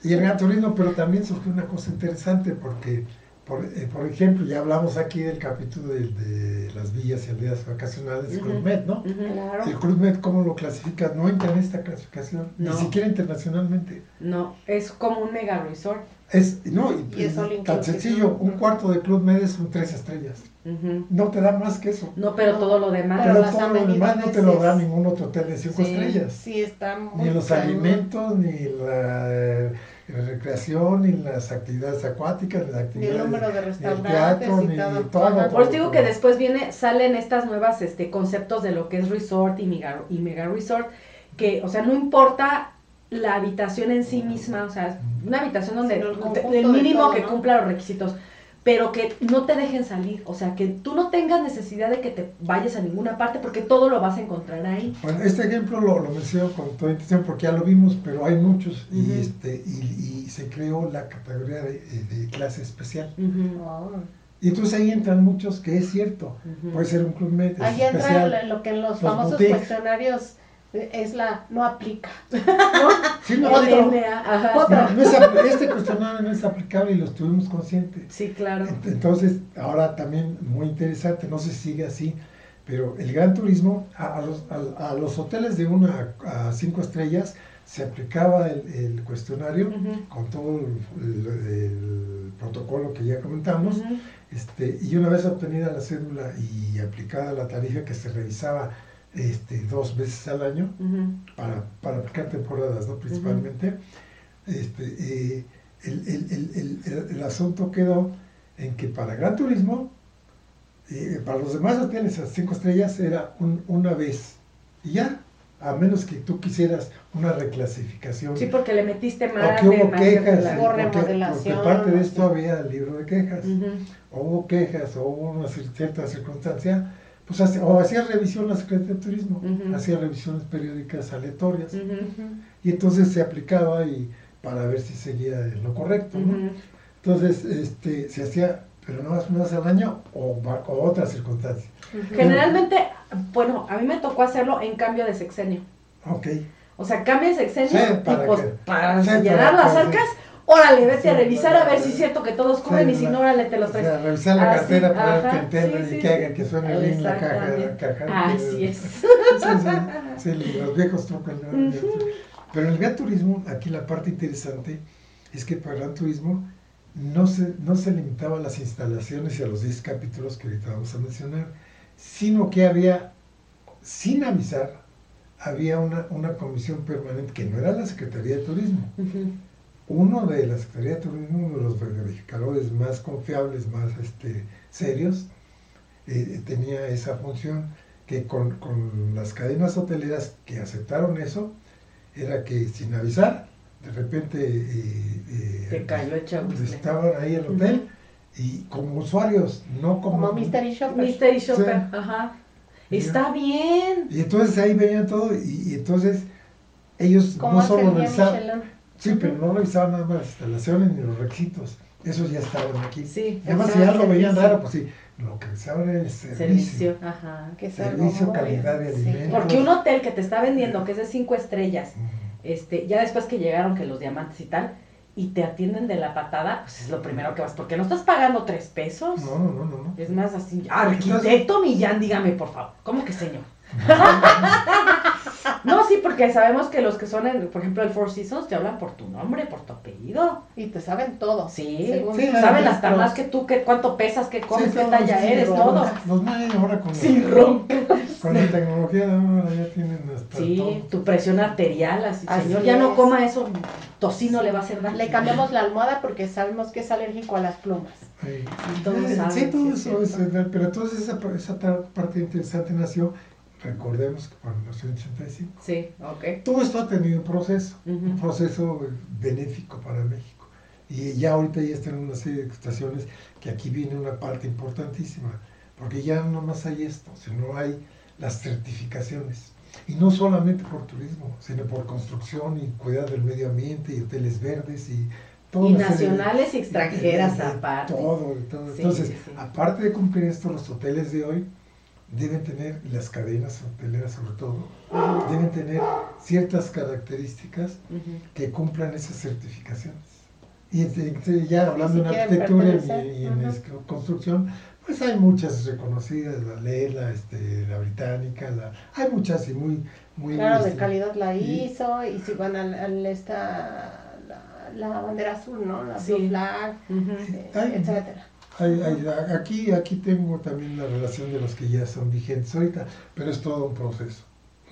Y el gran turismo, pero también surgió una cosa interesante porque, por, eh, por ejemplo, ya hablamos aquí del capítulo de, de las villas y aldeas vacacionales del Ujú. Club Med, ¿no? Claro. El Club Med, ¿cómo lo clasifica? No entra en esta clasificación, No. ni siquiera internacionalmente. No, es como un mega resort. Es, no, y, Y es tan sencillo, un cuarto de Club Med es un tres estrellas. Ujú. No te da más que eso. No, pero todo lo demás. Pero todo lo demás no te lo da ningún otro hotel de cinco Sí. estrellas. Sí, está muy Ni los cañón. alimentos, ni la, eh, recreación, ni las actividades acuáticas, ni las Ni el actividades número de ni el restaurantes teatro, y ni todo. Por eso digo que después viene, salen estas nuevas este, conceptos de lo que es resort y mega, y mega resort, que, o sea, no importa la habitación en sí misma, o sea, una habitación donde el mínimo todo, que cumpla los requisitos, pero que no te dejen salir, o sea, que tú no tengas necesidad de que te vayas a ninguna parte porque todo lo vas a encontrar ahí. Bueno, este ejemplo lo, lo menciono con toda intención porque ya lo vimos, pero hay muchos y, este, y, y se creó la categoría de, de clase especial. Y entonces ahí entran muchos que es cierto, puede ser un club med Ahí entra especial. lo- lo que en los Los famosos boutiques. cuestionarios eh, es la no aplica. Sí, no, Otro. no, ajá. no, no es apl- este cuestionario no es aplicable y lo estuvimos conscientes. Sí, claro. Ent- Entonces, ahora también muy interesante, no se sigue así, pero el gran turismo, a, a los, a- a los hoteles de una a cinco estrellas se aplicaba el, el cuestionario con todo el, el- el protocolo que ya comentamos. Este, y una vez obtenida la cédula y aplicada la tarifa que se revisaba este, dos veces al año Ujú. para, para aplicar temporadas, ¿no? Principalmente, este, eh, el, el- el- el- el- el asunto quedó en que para Gran Turismo, eh, para los demás hoteles a cinco estrellas era un- una vez y ya, a menos que tú quisieras una reclasificación. Sí, porque le metiste o más que de hubo más quejas, de la- porque, porque parte de esto había el libro de quejas Ujú. o hubo quejas, o hubo una cierta circunstancia, pues hace- o hacía revisión la Secretaría de Turismo, hacía revisiones periódicas aleatorias, y entonces se aplicaba y para ver si seguía lo correcto, ¿no? Entonces, este, se hacía, pero no más una vez al año o, o otra circunstancia. Generalmente, bueno, a mí me tocó hacerlo en cambio de sexenio. Ok. O sea, cambia el sexenio Sí, y para pues que- para sí, llenar para las arcas, órale, vete Sí, a revisar a ver si es cierto que todos cubren y si no, órale, te los o traes. sea, revisar la Así, cartera para ver que entiendan sí, y sí, que sí. hagan que suene bien la caja. La caja Así es. Sí, sí, sí, los viejos trucos. ¿no? Pero en el Gran Turismo, aquí la parte interesante es que para el Gran Turismo no se, no se limitaba a las instalaciones y a los 10 capítulos que ahorita vamos a mencionar, sino que había, sin avisar, había una, una comisión permanente que no era la Secretaría de Turismo. Uno de la Secretaría de Turismo, uno de los verificadores más confiables, más este, serios, eh, tenía esa función que con, con las cadenas hoteleras que aceptaron eso, era que sin avisar, de repente eh, eh, Te cayó estaban ahí en el hotel y como usuarios, no como... Como Mystery Shopper. Mystery Shopper, Sí. ajá. Está bien. Y entonces ahí veían todo y, y entonces ellos no solo revisaban, Michelin. Sí, pero no revisaban nada más las instalaciones ni los requisitos, esos ya estaban aquí. Sí. Además, si ya lo veían raro, pues sí, lo que revisaban era el servicio. Servicio, ajá. Que es Servicio, calidad de sí. alimentos. Porque un hotel que te está vendiendo, que es de cinco estrellas, este, ya después que llegaron que los diamantes y tal, y te atienden de la patada, pues es lo primero que vas, porque no estás pagando tres pesos. No, no, no, no. no. Es más así, arquitecto Millán, dígame por favor. ¿Cómo que señor? No, sí, porque sabemos que los que son, en, por ejemplo, el Four Seasons te hablan por tu nombre, por tu apellido. Y te saben todo. Sí, Según Sí, saben sí, hasta más que tú, que, cuánto pesas, qué comes, Sí, qué talla sí, eres, todo. Los manes ahora con, Sí, la, ronca. con la tecnología ahora ya tienen hasta Sí, todo. tu presión arterial, así, Así señor, ya no coma eso, tocino le va a hacer daño. Le cambiamos la almohada porque sabemos que es alérgico a las plumas. Sí, Eh, saben, sí, sí, todo es eso es, pero entonces esa, esa parte interesante nació, recordemos que nació en 85, Sí, ok. todo esto ha tenido un proceso, un Ujú. proceso eh, benéfico para México. Y ya ahorita ya están una serie de estaciones que aquí viene una parte importantísima, porque ya no más hay esto, sino hay las certificaciones. Y no solamente por turismo, sino por construcción y cuidado del medio ambiente y hoteles verdes y toda Y nacionales y extranjeras aparte. Todo, todo. Sí, Entonces, sí. aparte de cumplir esto, los hoteles de hoy deben tener, y las cadenas hoteleras sobre todo, deben tener ciertas características que cumplan esas certificaciones. Y este, este, ya hablando en arquitectura y, en ujú. es- construcción, pues hay muchas reconocidas, la Lela, este, la británica, la, hay muchas y muy, muy Claro, de este, calidad la hizo. Y si van al, al esta, la, la bandera azul, ¿no? La Sí. Blue Flag, eh, etcétera. Hay- hay- aquí, aquí tengo también la relación de los que ya son vigentes ahorita, pero es todo un proceso.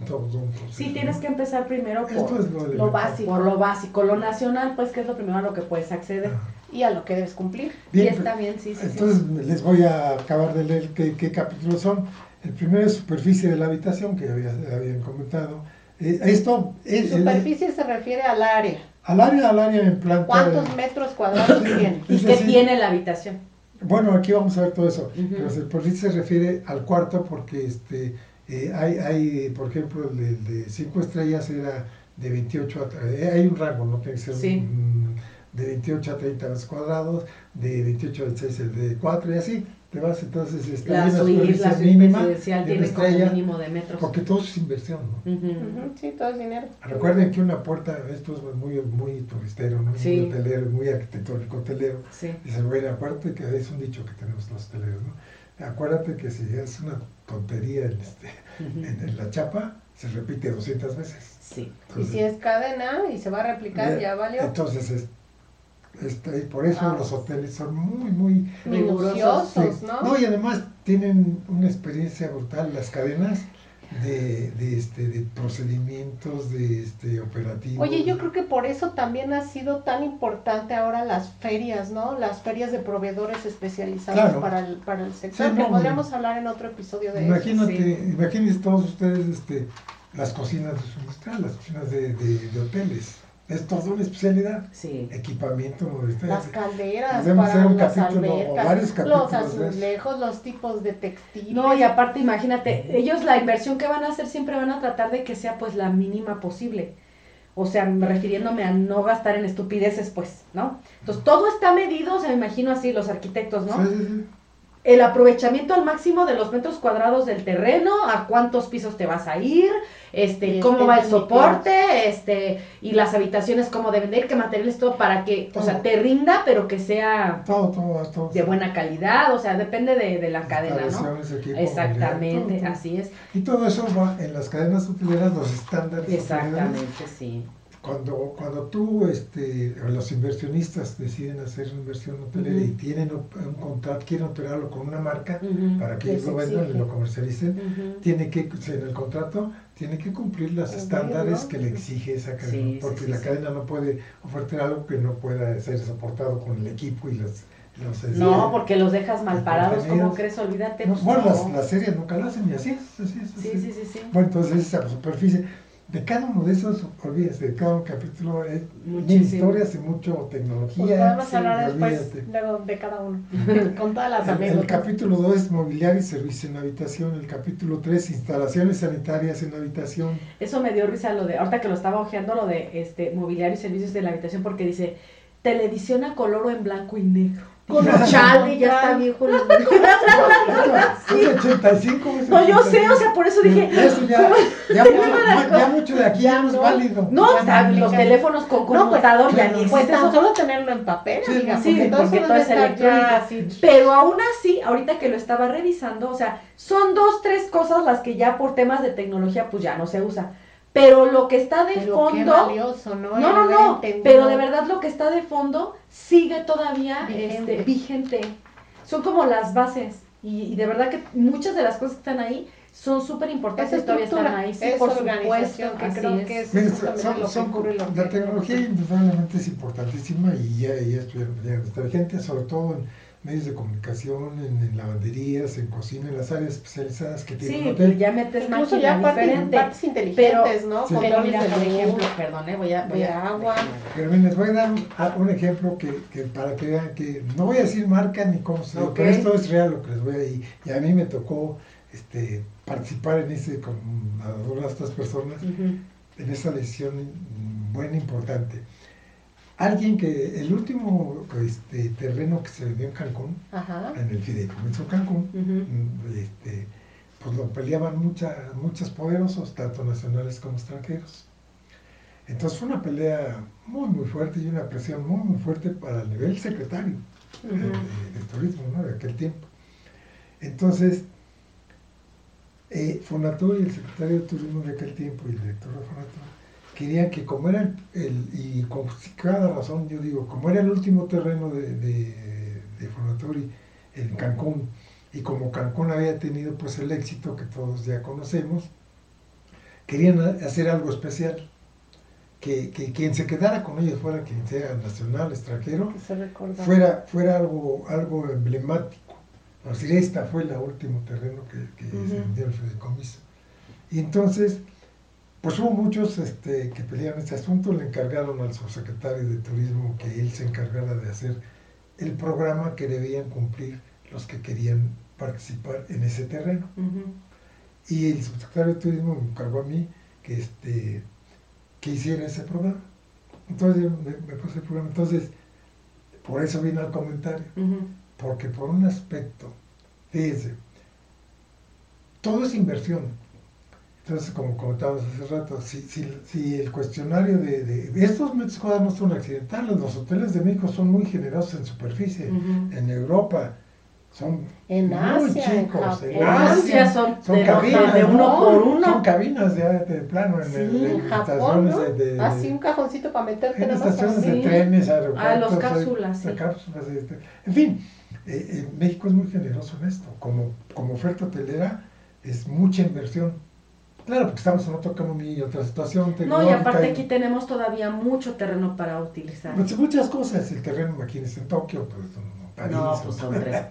Todo un proceso. Sí, tienes que empezar primero por, es lo, básico. por lo básico, lo nacional, pues que es lo primero a lo que puedes acceder. Y a lo que debes cumplir. Bien, y está bien, sí, sí, sí. Entonces les voy a acabar de leer qué, qué capítulos son. El primero es superficie de la habitación, que había- habían comentado. Eh, esto es el- Superficie se refiere al área. al área, al área en planta. ¿Cuántos metros cuadrados tiene? ¿Y qué tiene la habitación? Bueno, aquí vamos a ver todo eso. Ujú. Pero superficie se refiere al cuarto porque este eh, hay, hay, por ejemplo, el de, el de cinco estrellas era de 28 a... eh, hay un rango, no tiene que ser Sí. de 28 a 30 metros cuadrados, de 28 a 26 el de 4 y así. Te vas entonces... Este, La la superficie suite mínima presidencial tiene como estrella, mínimo de metros. Porque todo es inversión, ¿no? Ujú. Ujú, Sí, todo es dinero. Recuerden que una puerta, esto es muy, muy turistero, ¿no? Sí. muy hotelero, muy arquitectónico hotelero. Sí. Dice, bueno, acuérdate que es un dicho que tenemos los hoteleros, ¿no? Acuérdate que si es una tontería en, este, Ujú. en, en la chapa, se repite 200 veces. Sí. Y si es cadena y se va a replicar, ya valió. Entonces es Este, y por eso Ah. los hoteles son muy, muy... Minuciosos, sí. ¿no? No, y además tienen una experiencia brutal las cadenas de, de, este, de procedimientos, de este, operativos. Oye, yo creo que por eso también ha sido tan importante ahora las ferias, ¿no? Las ferias de proveedores especializados Claro. para, el, para el sector, Sí, que no, podríamos hablar en otro episodio de Imagínate, sí. imagínense todos ustedes este, las cocinas de su industria, las cocinas de, de, de hoteles. Es toda una especialidad. Sí. Equipamiento, este, Las calderas Debemos para hacer un las capítulo o albercas, varios los capítulos azulejos, los tipos de textiles. No, y aparte, imagínate, ellos la inversión que van a hacer siempre van a tratar de que sea pues la mínima posible. O sea, refiriéndome a no gastar en estupideces, pues, ¿no? Entonces, todo está medido, o sea, me imagino así los arquitectos, ¿no? Sí, sí, sí. El aprovechamiento al máximo de los metros cuadrados del terreno, a cuántos pisos te vas a ir, este, cómo estén va el soporte, este, y las habitaciones cómo deben de ir, qué materiales, todo para que, o sea, te rinda, pero que sea Todo, de buena calidad, o sea, depende de, de la cadena, ¿no? Equipo, Exactamente, así es. Y todo eso va en las cadenas hoteleras, los estándares. Exactamente, sí. Cuando, cuando tú, este, los inversionistas deciden hacer una inversión hotelera Ujú. y tienen un contrato, quieren operarlo con una marca para que ellos lo vendan y lo comercialicen, tiene que, en el contrato, tiene que cumplir los estándares ¿no? que le exige esa cadena, Sí, porque sí, la cadena no puede ofertar algo que no pueda ser soportado con el equipo y este, No, porque los dejas mal parados, ¿cómo crees? Olvídate. No, pues, bueno, no. las, las series nunca lo hacen y así es, así es. Sí, sí, sí. Bueno, entonces esa superficie, de cada uno de esos, olvídese, de cada un capítulo hay mil Muchísimo. historias y mucho tecnología. Pues podemos sí, hablar después luego de cada uno, con todas las El, el capítulo 2 es mobiliario y servicio en habitación. El capítulo 3, instalaciones sanitarias en habitación. Eso me dio risa lo de, ahorita que lo estaba ojeando, lo de este mobiliario y servicios de la habitación, porque dice televisión a color o en blanco y negro. Con chale, ya está viejo. el- Es 85. es No, yo sé, 85. o sea, por eso dije. Eso ya, ya, mucho, ya mucho de aquí ya no es válido. No, o sea, los teléfonos con No, pues, conmutador ya ni pues, Pues eso. solo tenerlo en papel, Sí, amiga, sí, porque todo porque es electrónico. Pero aún así, ahorita que lo estaba revisando, o sea, son dos, tres cosas las que ya por temas de tecnología pues ya no se usa. Pero lo que está de Pero qué fondo, valioso, ¿no? no, no, no, entendido. pero de verdad lo que está de fondo sigue todavía Vigente. este, vigente. Son como las bases y, y de verdad que muchas de las cosas que están ahí son súper importantes Esa y todavía están estructura, ahí. Sí, esa por organización supuesto, que así creo es. que es Mira, son- lo la que- tecnología indudablemente es importantísima y ya, ya estuvieron vigente, sobre todo en medios de comunicación, en, en lavanderías, en cocina, en las áreas especializadas que tiene Sí, hotel. ya metes Incluso ya partes, partes inteligentes, ¿no? Sí. Pero mira, por ejemplo, perdón, eh, voy a, voy a agua. Pero miren, les voy a dar un, a- un ejemplo que, que para que vean que no voy a decir marca ni cómo se Ok. pero esto es real lo que les voy a y, y a mí me tocó este, participar en ese con algunas de estas personas Ujú. en esa decisión mm, buena importante. Alguien que el último este, terreno que se vendió en Cancún, Ajá. en el Fideicomiso Cancún, mm, este, pues lo peleaban mucha, muchos poderosos, tanto nacionales como extranjeros. Entonces fue una pelea muy, muy fuerte y una presión muy, muy fuerte para el nivel secretario de, Ujú. de- de turismo ¿no? de aquel tiempo. Entonces, eh, Fonatur y el secretario de turismo de aquel tiempo y el director de Fonatur querían que como era el, el- y con cada razón yo digo, como era el último terreno de, de, de Fonatur y en Cancún, y como Cancún había tenido pues el éxito que todos ya conocemos, querían hacer algo especial, que, que quien se quedara con ellos fuera quien sea nacional, extranjero, fuera, fuera algo, algo emblemático. Es decir, esta fue el último terreno que, que Ujú. se vendió el fideicomiso. Y entonces, pues hubo muchos este, que pelearon este asunto, le encargaron al subsecretario de Turismo que él se encargara de hacer el programa que debían cumplir los que querían participar en ese terreno. Y el subsecretario de Turismo me encargó a mí que, este, que hiciera ese programa. Entonces yo me, me puse el programa. Entonces, por eso vino al comentario. Porque por un aspecto, fíjense, todo es inversión. Entonces, como comentábamos hace rato, si, si, si el cuestionario de, de- Estos metros cuadrados no son accidentales, los hoteles de México son muy generosos en superficie. En Europa son En muy Asia, en chicos. Japón. En Asia son, Son de, cabinas, de uno ¿no? por Son uno. cabinas de, de plano en, Sí, el- en En Japón, estaciones ¿no? de, Así un cajoncito para meterte en estaciones así. de trenes, aeropuertos. Ah, los sí. cápsulas, este, en fin, eh, eh, México es muy generoso en esto. Como, como oferta hotelera es mucha inversión. Claro, porque estamos en otra economía y otra situación No, y aparte aquí tenemos todavía mucho terreno para utilizar. muchas cosas. El terreno aquí en Tokio, pues, no, pues son tres,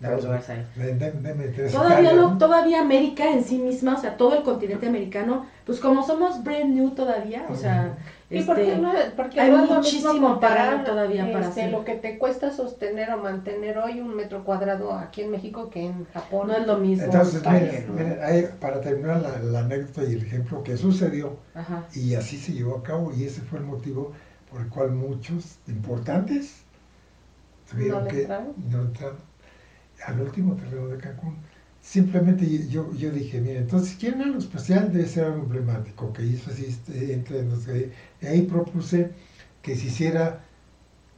deme tres Todavía no, todavía América en sí misma, o sea, todo el continente americano, pues como somos brand new todavía, o sea, ¿Y por este, qué no, porque hay no es lo muchísimo terreno todavía para este, hacer. lo que te cuesta sostener o mantener hoy un metro cuadrado aquí en México que en Japón? no es lo mismo. Entonces, miren, ¿no? miren, para terminar la, la anécdota y el ejemplo que sucedió, Ajá. y así se llevó a cabo, y ese fue el motivo por el cual muchos importantes tuvieron ¿No que entraron? no entraron al último terreno de Cancún. Simplemente yo, yo dije, miren, entonces si quieren algo especial debe ser algo emblemático, que hizo así, este, entre los y ahí propuse que se hiciera,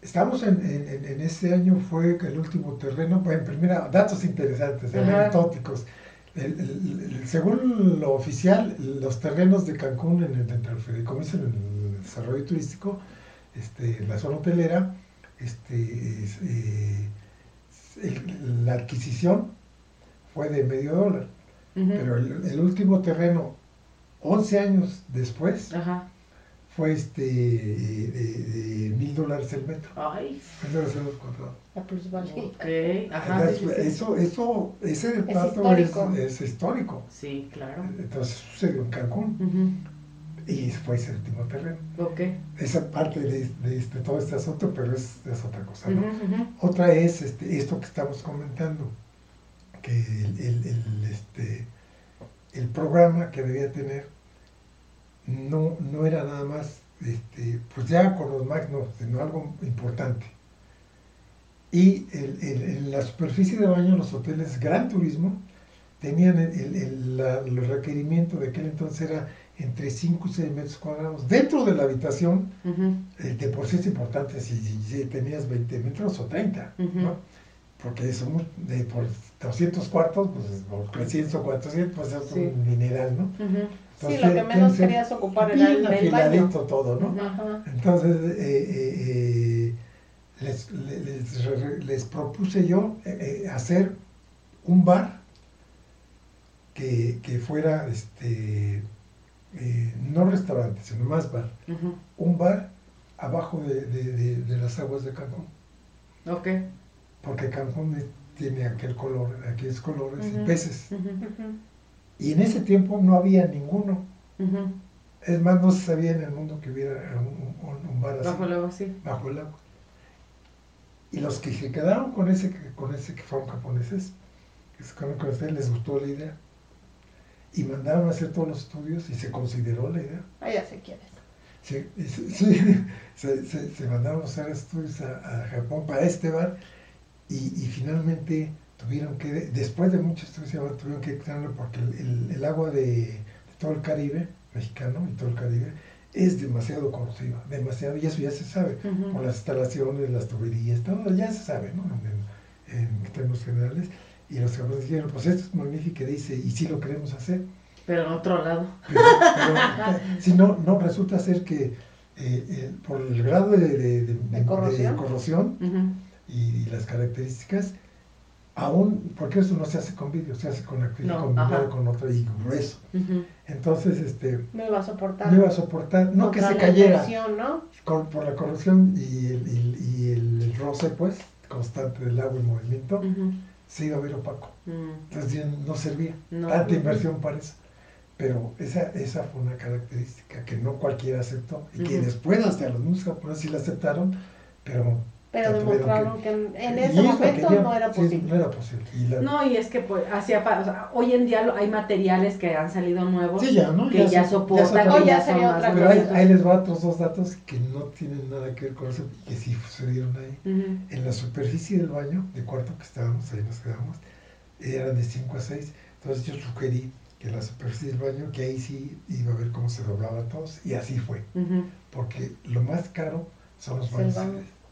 estamos en, en, en- en ese año fue el último terreno, bueno, primero, datos interesantes, anecdóticos. El- el- el- según lo oficial, los terrenos de Cancún en el, entre el fideicomiso en el desarrollo turístico, este, la zona hotelera, este, es, eh, el- la adquisición fue de medio dólar, Ujú. pero el, el último terreno, 11 años después, Ajá. fue este, de, de mil dólares el metro. Ay, mil dólares el metro cuadrado. La plusvalía. ok. Ajá, Entonces, sí, sí. Eso, eso, ese Es dato es, histórico. es histórico. Sí, claro. Entonces sucedió en Cancún Ujú. Y fue ese último terreno. Ok. Esa parte de, de este, todo este asunto, pero es, es otra cosa. Otra es este, esto que estamos comentando, que el, el- el, este, el programa que debía tener no, no era nada más, este, pues ya con los magnos, sino algo importante. Y el- el- en la superficie de baño, los hoteles Gran Turismo tenían el, el- el- la- el requerimiento de aquel entonces era entre 5 y 6 metros cuadrados. Dentro de la habitación, Ujú. eh, de por sí es importante si, si- tenías 20 metros o 30, Ujú. ¿no? Porque somos de por 200 cuartos, pues o 300 o 400, pues es Sí. un mineral, ¿no? Ujú. Sí, Entonces, lo que menos querías ocupar era el, el baño. todo, ¿no? Entonces, eh, eh, eh, les, le- les, les propuse yo eh, eh, hacer un bar que, que fuera, este, eh, no restaurante, sino más bar. Un bar abajo de, de- de- de las aguas de Cancún. Ok. Porque Cancún tiene aquel color, aquellos colores y peces. Y en ese tiempo no había ninguno. Es más, no se sabía en el mundo que hubiera un, un- un bar así. Bajo el agua, sí. bajo el agua. Y los que se quedaron con ese, con ese que fueron japoneses, que se quedaron con ese, les gustó la idea. Y mandaron a hacer todos los estudios y se consideró la idea. Ah, ya sé quién es. Sí, se, sí, se, se- se mandaron a hacer estudios a, a Japón para este bar y, y finalmente tuvieron que, después de muchos estudios, tuvieron que quitarlo porque el, el- el agua de, de todo el Caribe, mexicano y todo el Caribe, es demasiado corrosiva, demasiado, y eso ya se sabe Ujú. por las instalaciones, las tuberías, todo ya se sabe, ¿no? En, en- en términos generales. Y los japoneses dijeron, pues esto es magnífico, dice, y sí lo queremos hacer. Pero en otro lado. Pero, pero, si no, no, resulta ser que eh, eh, por el grado de, de- de- de- corrosión? de corrosión Ujú. y, las características, aún, porque eso no se hace con vidrio, se hace con acrílico No, combinado ajá. con otro y grueso. Entonces, este, No iba a soportar. no iba a soportar, no que se la cayera inversión, ¿no? con- por la corrosión y el, y, y el roce, pues, constante del agua y movimiento, Ujú. Se iba a ver opaco. Mm. Entonces no servía. No. Tanta inversión para eso. Pero esa, esa fue una característica que no cualquiera aceptó y que después hasta los mismos japoneses sí la aceptaron, pero... Pero demostraron que, en, ese momento no era sí, posible. no era posible. Y la- No, y es que pues hacía o sea, hoy en día lo- hay materiales que han salido nuevos sí, ya, ¿no? que ya, se- soportan, que. Oh, ya ya son sería más otra Pero ahí, bonitos. ahí les va otros dos datos que no tienen nada que ver con eso y que sí sucedieron ahí. En la superficie del baño, de cuarto que estábamos, ahí nos quedamos, eran de 5 a 6. Entonces yo sugerí que la superficie del baño, que ahí sí iba a ver cómo se doblaban todos, y así fue. Porque lo más caro son los baños.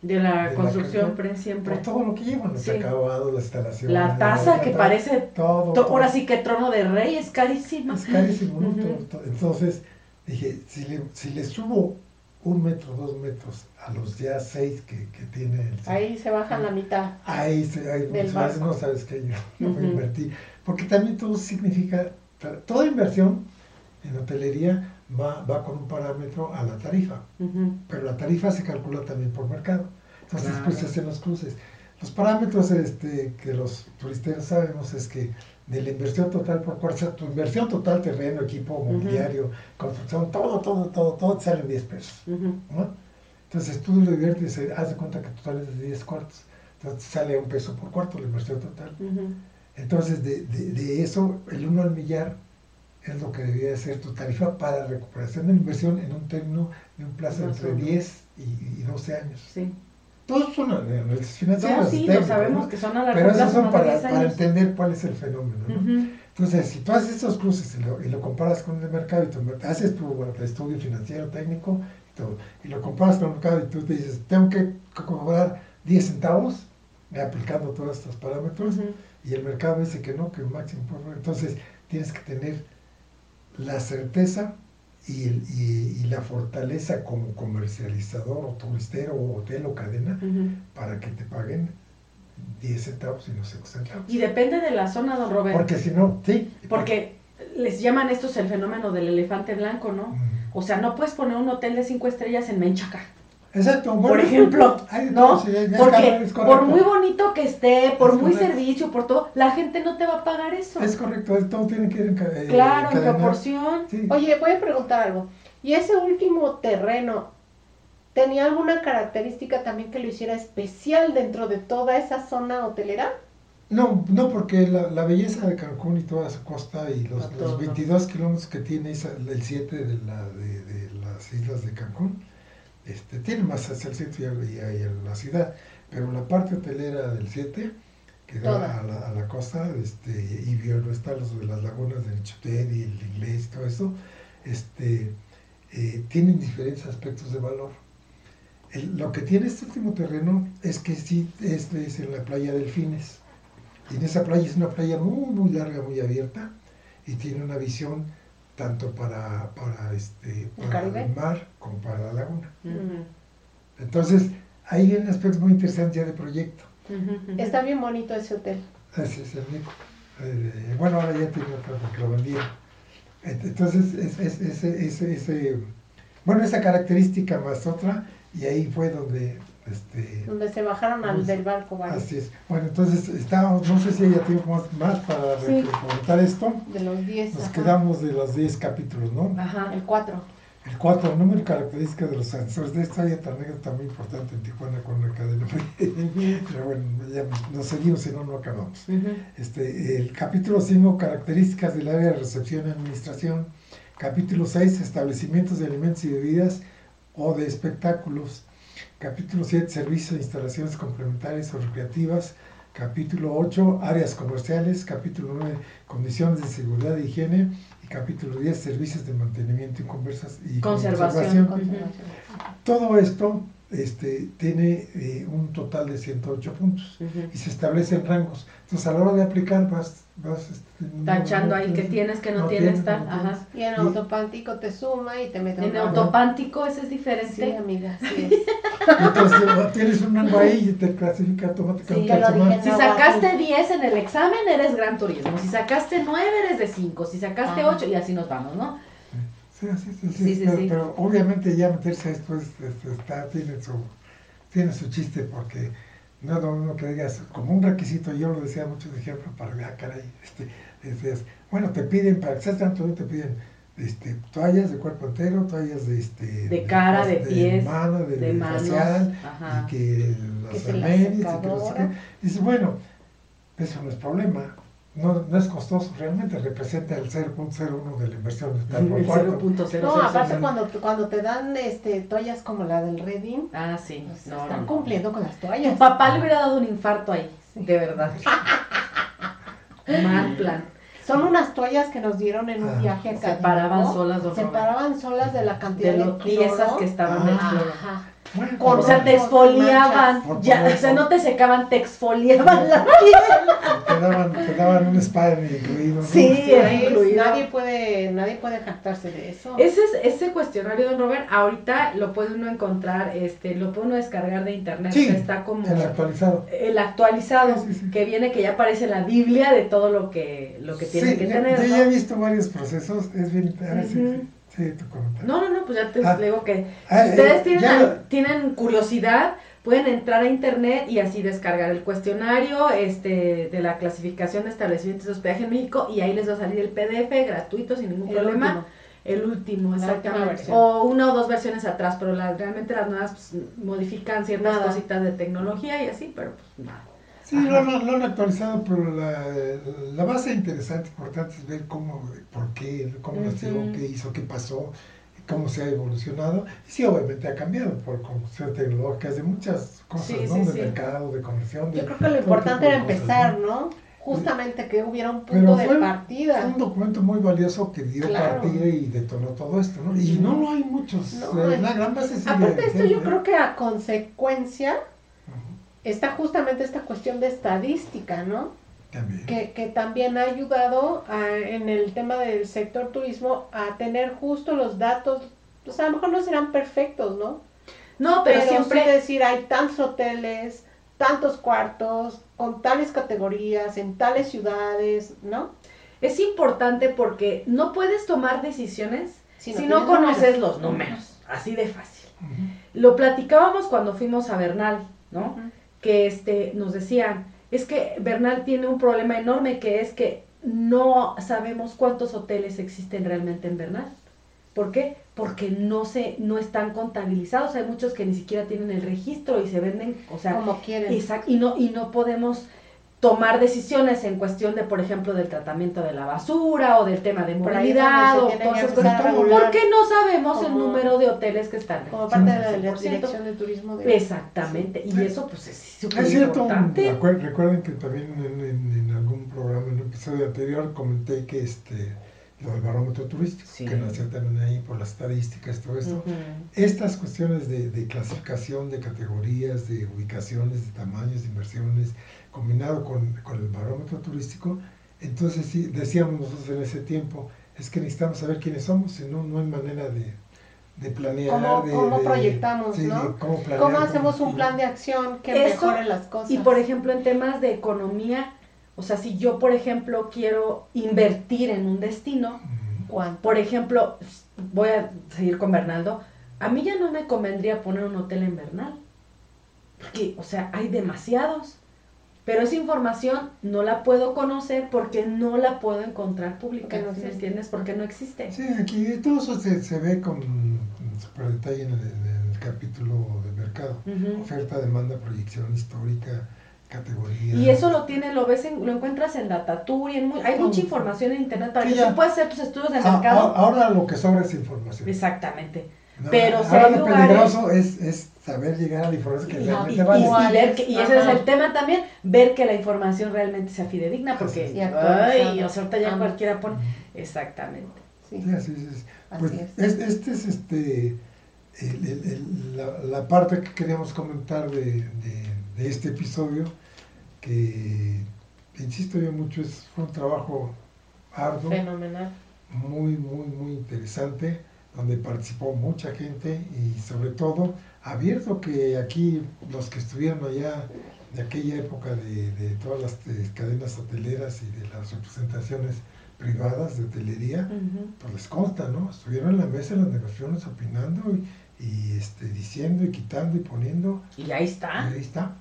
De la De la construcción, pre- siempre. Por todo lo que llevan, los Sí. acabados, la instalación. La taza que parece todo, To- todo. Ahora sí que trono de rey es carísima. Es carísimo. Todo- todo. Entonces dije, si le, si le subo un metro, dos metros a los ya seis que, que tiene el Ahí se bajan la mitad. ahí, se, ahí Del barco. no sabes que yo a Ujú. invertir. Porque también todo significa, toda inversión en hotelería va, va con un parámetro a la tarifa. Ujú. pero la tarifa se calcula también por mercado. Entonces, Claro. pues se hacen los cruces. Los parámetros este, que los turistas sabemos es que de la inversión total por sea, tu inversión total, terreno, equipo, mobiliario, construcción, todo, todo, todo, todo te sale en 10 pesos. Ujú. ¿no? Entonces tú lo diviertes, eh, haz de cuenta que total es de 10 cuartos. Entonces sale un peso por cuarto la inversión total. Ujú. Entonces, de, de- de eso, el 1 al millar es lo que debería ser tu tarifa para recuperación de la inversión en un término de un plazo entre o menos. 10 y, y 12 años. Sí. Todos son análisis financieros. No, sí, lo sabemos ¿no? que son a largo Pero esos son no para, 10 para entender cuál es el fenómeno. ¿no? Ujú. Entonces, si tú haces esos cruces y lo, y lo comparas con el mercado y tú haces tu bueno, estudio financiero técnico y, todo, y lo comparas con el mercado y tú te dices, tengo que co- cobrar 10 centavos aplicando todos estos parámetros y el mercado dice que no, que máximo por favor. Entonces tienes que tener la certeza y, el- y- y la fortaleza como comercializador o turistero o hotel o cadena para que te paguen 10 centavos y no 5 centavos. Y depende de la zona, don Roberto. Porque si no, sí. Porque les llaman estos el fenómeno del elefante blanco, ¿no? O sea, no puedes poner un hotel de cinco estrellas en Menchaca. Exacto. Por ejemplo, ¿no? todo, sí, es- es Porque por muy bonito que esté, por Es muy correcto. servicio, por todo, la gente no te va a pagar eso. Es correcto, es- todo tiene que ir en ca- eh, claro, en proporción. Sí. Oye, voy a preguntar algo. ¿Y ese último terreno tenía alguna característica también que lo hiciera especial dentro de toda esa zona hotelera? No, no, porque la, la belleza de Cancún y toda su costa y los, los todos, ¿no? 22 kilómetros que tiene esa- el 7 de, la, de, de las islas de Cancún, este, tiene más hacia el centro y la ciudad, pero la parte hotelera del 7, que da a la, a la costa, este, y vio no está los de las lagunas del Chutet y el inglés y todo eso, este, eh, tienen diferentes aspectos de valor. El- lo que tiene este último terreno es que sí es, es en la playa Delfines. Y en esa playa es una playa muy, muy larga, muy abierta, y tiene una visión tanto para, para, este, ¿El para el mar como para la laguna. Entonces, ahí hay un aspecto muy interesante ya de proyecto. Está bien bonito ese hotel. Ese es el único. Eh, bueno, ahora ya tiene otra porque lo vendieron. Ent- Entonces, es, es- ese, ese, ese- bueno, esa característica más otra, y ahí fue donde, este, Donde se bajaron al Pues, del barco, ¿vale? así es. Bueno, entonces, estábamos, no sé si haya tiempo más, más para Sí. comentar esto. De los 10. Nos ajá. quedamos de los 10 capítulos, ¿no? Ajá. El 4. El 4, número y características de los ascensores. De esta hay otra anécdota muy importante en Tijuana con una cadena. Pero bueno, ya nos seguimos, si no, no acabamos. Este, el capítulo 5, características del área de recepción y administración. Capítulo 6, establecimientos de alimentos y bebidas o de espectáculos. Capítulo 7, servicios e instalaciones complementarias o recreativas. Capítulo 8, áreas comerciales. Capítulo 9, condiciones de seguridad e higiene. Y capítulo 10, servicios de mantenimiento y, conversas y Conservación. conservación. Todo esto este, tiene eh, un total de 108 puntos y se establecen rangos. Entonces, a la hora de aplicar, vas. Vas este, Tachando no ahí que tienes, que no, no tienes, tienes, tal. Ajá. Y en autopántico te suma y te mete En autopántico ese es Sí, diferente. amiga, sí es. Entonces, tienes un rango ahí y te clasifica Sí, automáticamente. dije. Si sacaste 10 en el examen, eres gran turismo. Si sacaste 9, eres de 5. Si sacaste Ajá. 8, y así nos vamos, ¿no? Sí, sí, sí, sí, Sí, sí, pero, sí. pero obviamente ya meterse a esto es, es- está, tiene, su, tiene su chiste porque no es lo mismo que digas, como un requisito, yo lo decía mucho de ejemplo para ver, ah, caray, este, decías, bueno, te piden, para que seas tanto, te piden este, toallas de cuerpo entero, toallas de, este, De cara, de pies, mano, de, de manos. facial, Ajá. y que Que los si la armenios, y que no sé qué. Dices, bueno, eso no es problema. No, no es costoso, realmente representa el 0.01 de la inversión. está por El cuarto. 0.000. No, aparte cuando, cuando te dan este toallas como la del Reading, Ah, sí. pues, No, están no. cumpliendo con las Tu toallas. papá le hubiera dado un infarto ahí, de verdad. Mal plan. Son unas toallas que nos dieron en un Ah. viaje a Se paraban solas, Se paraban solas de la cantidad De de, cloro. que estaban del Ah. cloro. Ajá. Bueno, O sea, te exfoliaban, manchas. ya, o sea, no te secaban, te exfoliaban la te daban, te daban un spa incluido. ¿no? Sí, era incluido. nadie puede, nadie puede jactarse de eso. Ese, es, ese cuestionario, don Robert, ahorita lo puede uno encontrar, este, lo puede uno descargar de internet, Sí, o sea, está como El actualizado. el actualizado, Sí, sí, sí. que viene que ya aparece la Biblia de todo lo que, lo que tiene sí, que ya- tener, Yo ¿no? ya he visto varios procesos, es bien. a. sí, sí, tu comentario. No, no, no, pues ya te Ah. digo que Ah, si ustedes eh, tienen, tienen curiosidad, pueden entrar a internet y así descargar el cuestionario este, de la clasificación de establecimientos de hospedaje en México y ahí les va a salir el PDF gratuito sin ningún El problema. último. El último, exactamente. O una o dos versiones atrás, pero la- realmente las nuevas pues, modifican ciertas Nada. cositas de tecnología y así, pero pues nada. Sí, lo, lo- lo han actualizado, pero la, la base interesante, importante es ver cómo, por qué, cómo nació, Ujú. qué hizo, qué pasó, cómo se ha evolucionado. Y sí, obviamente ha cambiado por cuestiones tecnológicas de muchas cosas, Sí, ¿no? sí, de sí. mercado, de conversión. De Yo creo que lo importante era cosas, empezar, ¿no? ¿no? Justamente que hubiera un punto de fue partida. Fue un documento muy valioso que dio Claro. partida y detonó todo esto, ¿no? Y no lo hay muchos. No, eh, la gran base Aparte de esto, yo creo que a consecuencia está justamente esta cuestión de estadística, ¿no? También. Que, que también ha ayudado a- en el tema del sector turismo a tener justo los datos, pues a lo mejor no serán perfectos, ¿no? No, pero, Pero, siempre... sí decir, hay tantos hoteles, tantos cuartos, con tales categorías, en tales ciudades, ¿no? Es importante porque no puedes tomar decisiones Si si no conoces números. los números, así de fácil. Lo platicábamos cuando fuimos a Bernal, ¿no? Que este, nos decían, es que Bernal tiene un problema enorme que es que no sabemos cuántos hoteles existen realmente en Bernal. ¿Por qué? Porque no se, no están contabilizados. Hay muchos que ni siquiera tienen el registro y se venden, o sea, Como quieren. Exacto, y no, y no podemos tomar decisiones en cuestión de, por ejemplo, del tratamiento de la basura o del tema de Por movilidad o cosas, regular porque no sabemos el número de hoteles que están Como parte de la, registrados la al 100%. dirección de turismo de Exactamente, y Sí. eso pues es súper Es cierto, importante. acuer- recuerden que también en, en- en algún programa, en un episodio anterior, comenté que este lo del barómetro turístico, Sí. que nació también ahí por las estadísticas, todo esto. Estas cuestiones de, de clasificación de categorías, de ubicaciones, de tamaños, de inversiones, combinado con, con el barómetro turístico, entonces sí, decíamos nosotros en ese tiempo, es que necesitamos saber quiénes somos, si no, no hay manera de, de planear. ¿Cómo- de, cómo de- proyectamos, sí, no? ¿Cómo, planear, ¿Cómo hacemos cómo- un plan de acción que Eso, mejore las cosas? Y por ejemplo, en temas de economía, o sea, si yo, por ejemplo, quiero invertir en un destino. ¿Cuánto? por ejemplo, voy a seguir con Bernaldo, a mí ya no me convendría poner un hotel en Bernal, porque, o sea, hay demasiados, pero esa información no la puedo conocer porque no la puedo encontrar pública, no ¿sí entiendes? Porque no existe. Sí, aquí todo eso se, se ve con super detalle en el, en el capítulo de mercado. Oferta, demanda, proyección histórica, categoría. Y eso lo tiene, lo ves, en- lo encuentras en Datatur y en muy- hay mucha información en internet para que tú puedas hacer tus estudios de Ah, mercado. ah, ahora lo que sobra es información. Exactamente. No, pero si ahora hay lo lugares- peligroso es, es saber llegar a la información que Y, realmente y- vale. y- y ver que- y ese es el tema también, ver que la información realmente sea fidedigna, porque, Sí, ay, o sea, ahorita ya Ajá. cualquiera pone, exactamente. Sí. Sí, así es. Así Pues es. es- este es este el- el- el- la, la parte que queríamos comentar de, de- de este episodio, que insisto yo mucho, es fue un trabajo arduo, Fenomenal. muy, muy, muy interesante, donde participó mucha gente y sobre todo abierto que aquí los que estuvieron allá de aquella época de, de todas las eh, cadenas hoteleras y de las representaciones privadas de hotelería, pues les consta, ¿no? Estuvieron en la mesa de las negociaciones opinando y, y, este, diciendo y quitando y poniendo, Y ahí y está. ahí está.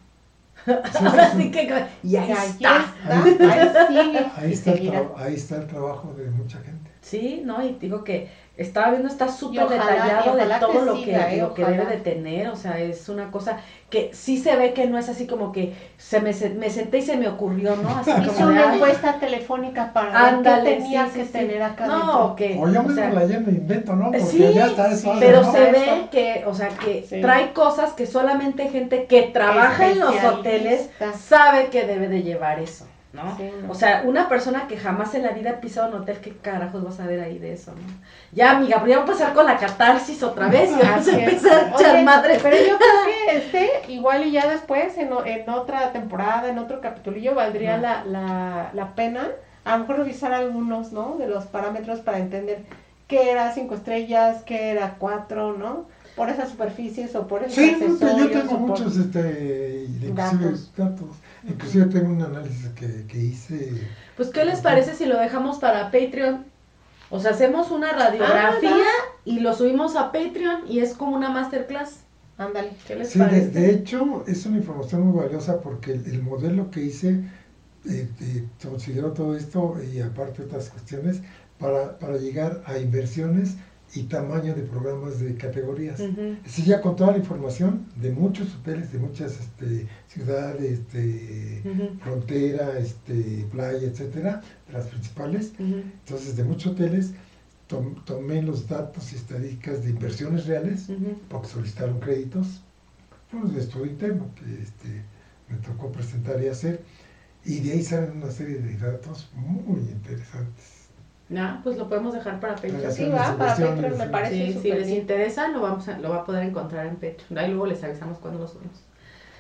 Ahora sí que, y ahí Ahí está. está, ahí sigue Ahí y está, el seguirá. tra- ahí está el trabajo de mucha gente. Sí, no, y digo que estaba viendo, está súper detallado de todo que lo siga, que, eh, lo que debe de tener, o sea, es una cosa que sí se ve que no es así como que se me, se- me senté y se me ocurrió, ¿no? Así Hizo como una encuesta telefónica para ver Ándale, qué tenía sí, que sí, tener acá no, que, O yo o mismo sea, la lleno e invento, ¿no? Porque sí, ya está eso. sí, pero ¿no? se Eso. ve que, o sea, que Sí. trae cosas que solamente gente que trabaja en los hoteles sabe que debe de llevar eso. ¿No? Sí, no. O sea, una persona que jamás en la vida ha pisado un hotel, ¿qué carajos vas a ver ahí de eso, no? Ya, amiga, voy a empezar con la catarsis otra vez y vamos a empezar a echar Oye, madre. Pero yo creo que este, igual y ya después, en, en otra temporada, en otro capitulillo, valdría la, la, la pena a lo mejor revisar algunos, ¿no? De los parámetros para entender qué era cinco estrellas, qué era cuatro, ¿no? Por esas superficies o por esos Sí, yo tengo por- muchos este, inclusive Datos. datos. Inclusive tengo un análisis que, que hice. Pues, ¿qué les parece si lo dejamos para Patreon? O sea, hacemos una radiografía Ah, y lo subimos a Patreon y es como una masterclass. Ándale. ¿Qué les Sí, de, parece? de hecho es una información muy valiosa porque el, el modelo que hice eh, eh, consideró todo esto y aparte otras cuestiones para, para llegar a inversiones y tamaño de programas de categorías. Ujú. Sí, ya con toda la información de muchos hoteles, de muchas este, ciudades, este, frontera, este, playa, etcétera, de las principales. Entonces, de muchos hoteles tom- tomé los datos y estadísticas de inversiones reales porque solicitaron créditos. Fue un estudio interno que este, me tocó presentar y hacer. Y de ahí salen una serie de datos muy interesantes. Ah, pues lo podemos dejar para Patreon. Sí, va, para Patreon me parece Sí, si les bien. interesa, lo, vamos a, lo va a poder encontrar en Patreon. Ahí luego les avisamos cuando lo subimos.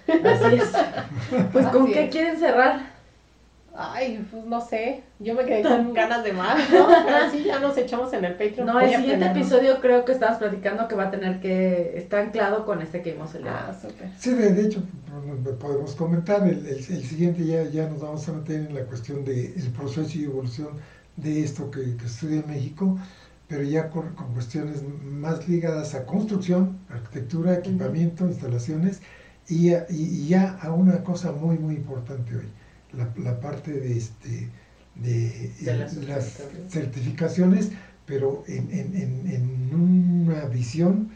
Así es. Pues, ¿con Así qué es. quieren cerrar? Ay, pues no sé. Yo me quedé con ganas de más, ¿no? Pero sí, ya nos echamos en el Patreon. No, el siguiente episodio creo que estabas platicando que va a tener que... Está anclado con este que vimos el día. Ah, súper. Sí, de, de hecho, podemos comentar, el, el- el siguiente ya, ya nos vamos a meter en la cuestión del proceso y evolución de esto que, que estudia en México, pero ya con, con cuestiones más ligadas a construcción, arquitectura, equipamiento, instalaciones, y, a- y- ya a una cosa muy, muy importante hoy, la, la parte de, este, de, De las eh, las certificaciones. pero en, en- en- en una visión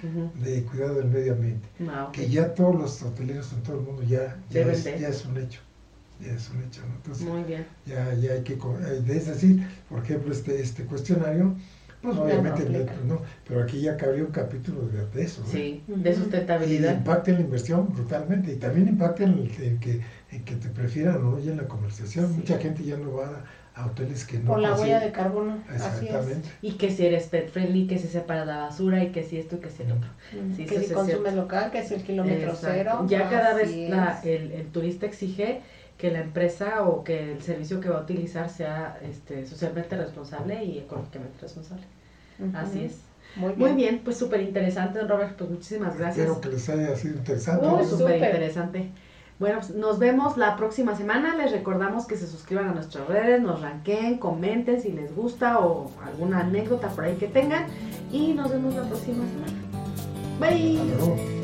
de cuidado del medio ambiente Ah, que ya todos los hoteleros en todo el mundo ya, es, ya es un hecho. Ya es un hecho, ¿no? Entonces, Muy bien. ya, ya hay que, co- eh, es decir, por ejemplo, este, este cuestionario, pues Ya obviamente, no no, aplica. no, pero aquí ya cabría un capítulo de, de eso, ¿eh? Sí, de Y sustentabilidad. impacta en la inversión brutalmente y también impacta en, el- en que, en que te prefieran o no y en la comercialización. Sí. Mucha gente ya no va a, a hoteles que no Por la huella de carbono. Así es. Exactamente. Y que si eres pet friendly, que si separa la basura y que si esto y que si el otro. Sí, que si sí es consume cierto. local, que si el kilómetro Exacto. cero. Ya cada vez la- es. el, el turista exige que la empresa o que el servicio que va a utilizar sea este, socialmente responsable y económicamente responsable. Así es. Muy bien. Muy bien, pues súper interesante, don Robert. Pues muchísimas gracias. Espero que les haya sido interesante. Muy Uy, súper súper. interesante. Bueno, pues nos vemos la próxima semana. Les recordamos que se suscriban a nuestras redes, nos ranqueen, comenten si les gusta o alguna anécdota por ahí que tengan. Y nos vemos la próxima semana. Bye. Hasta luego.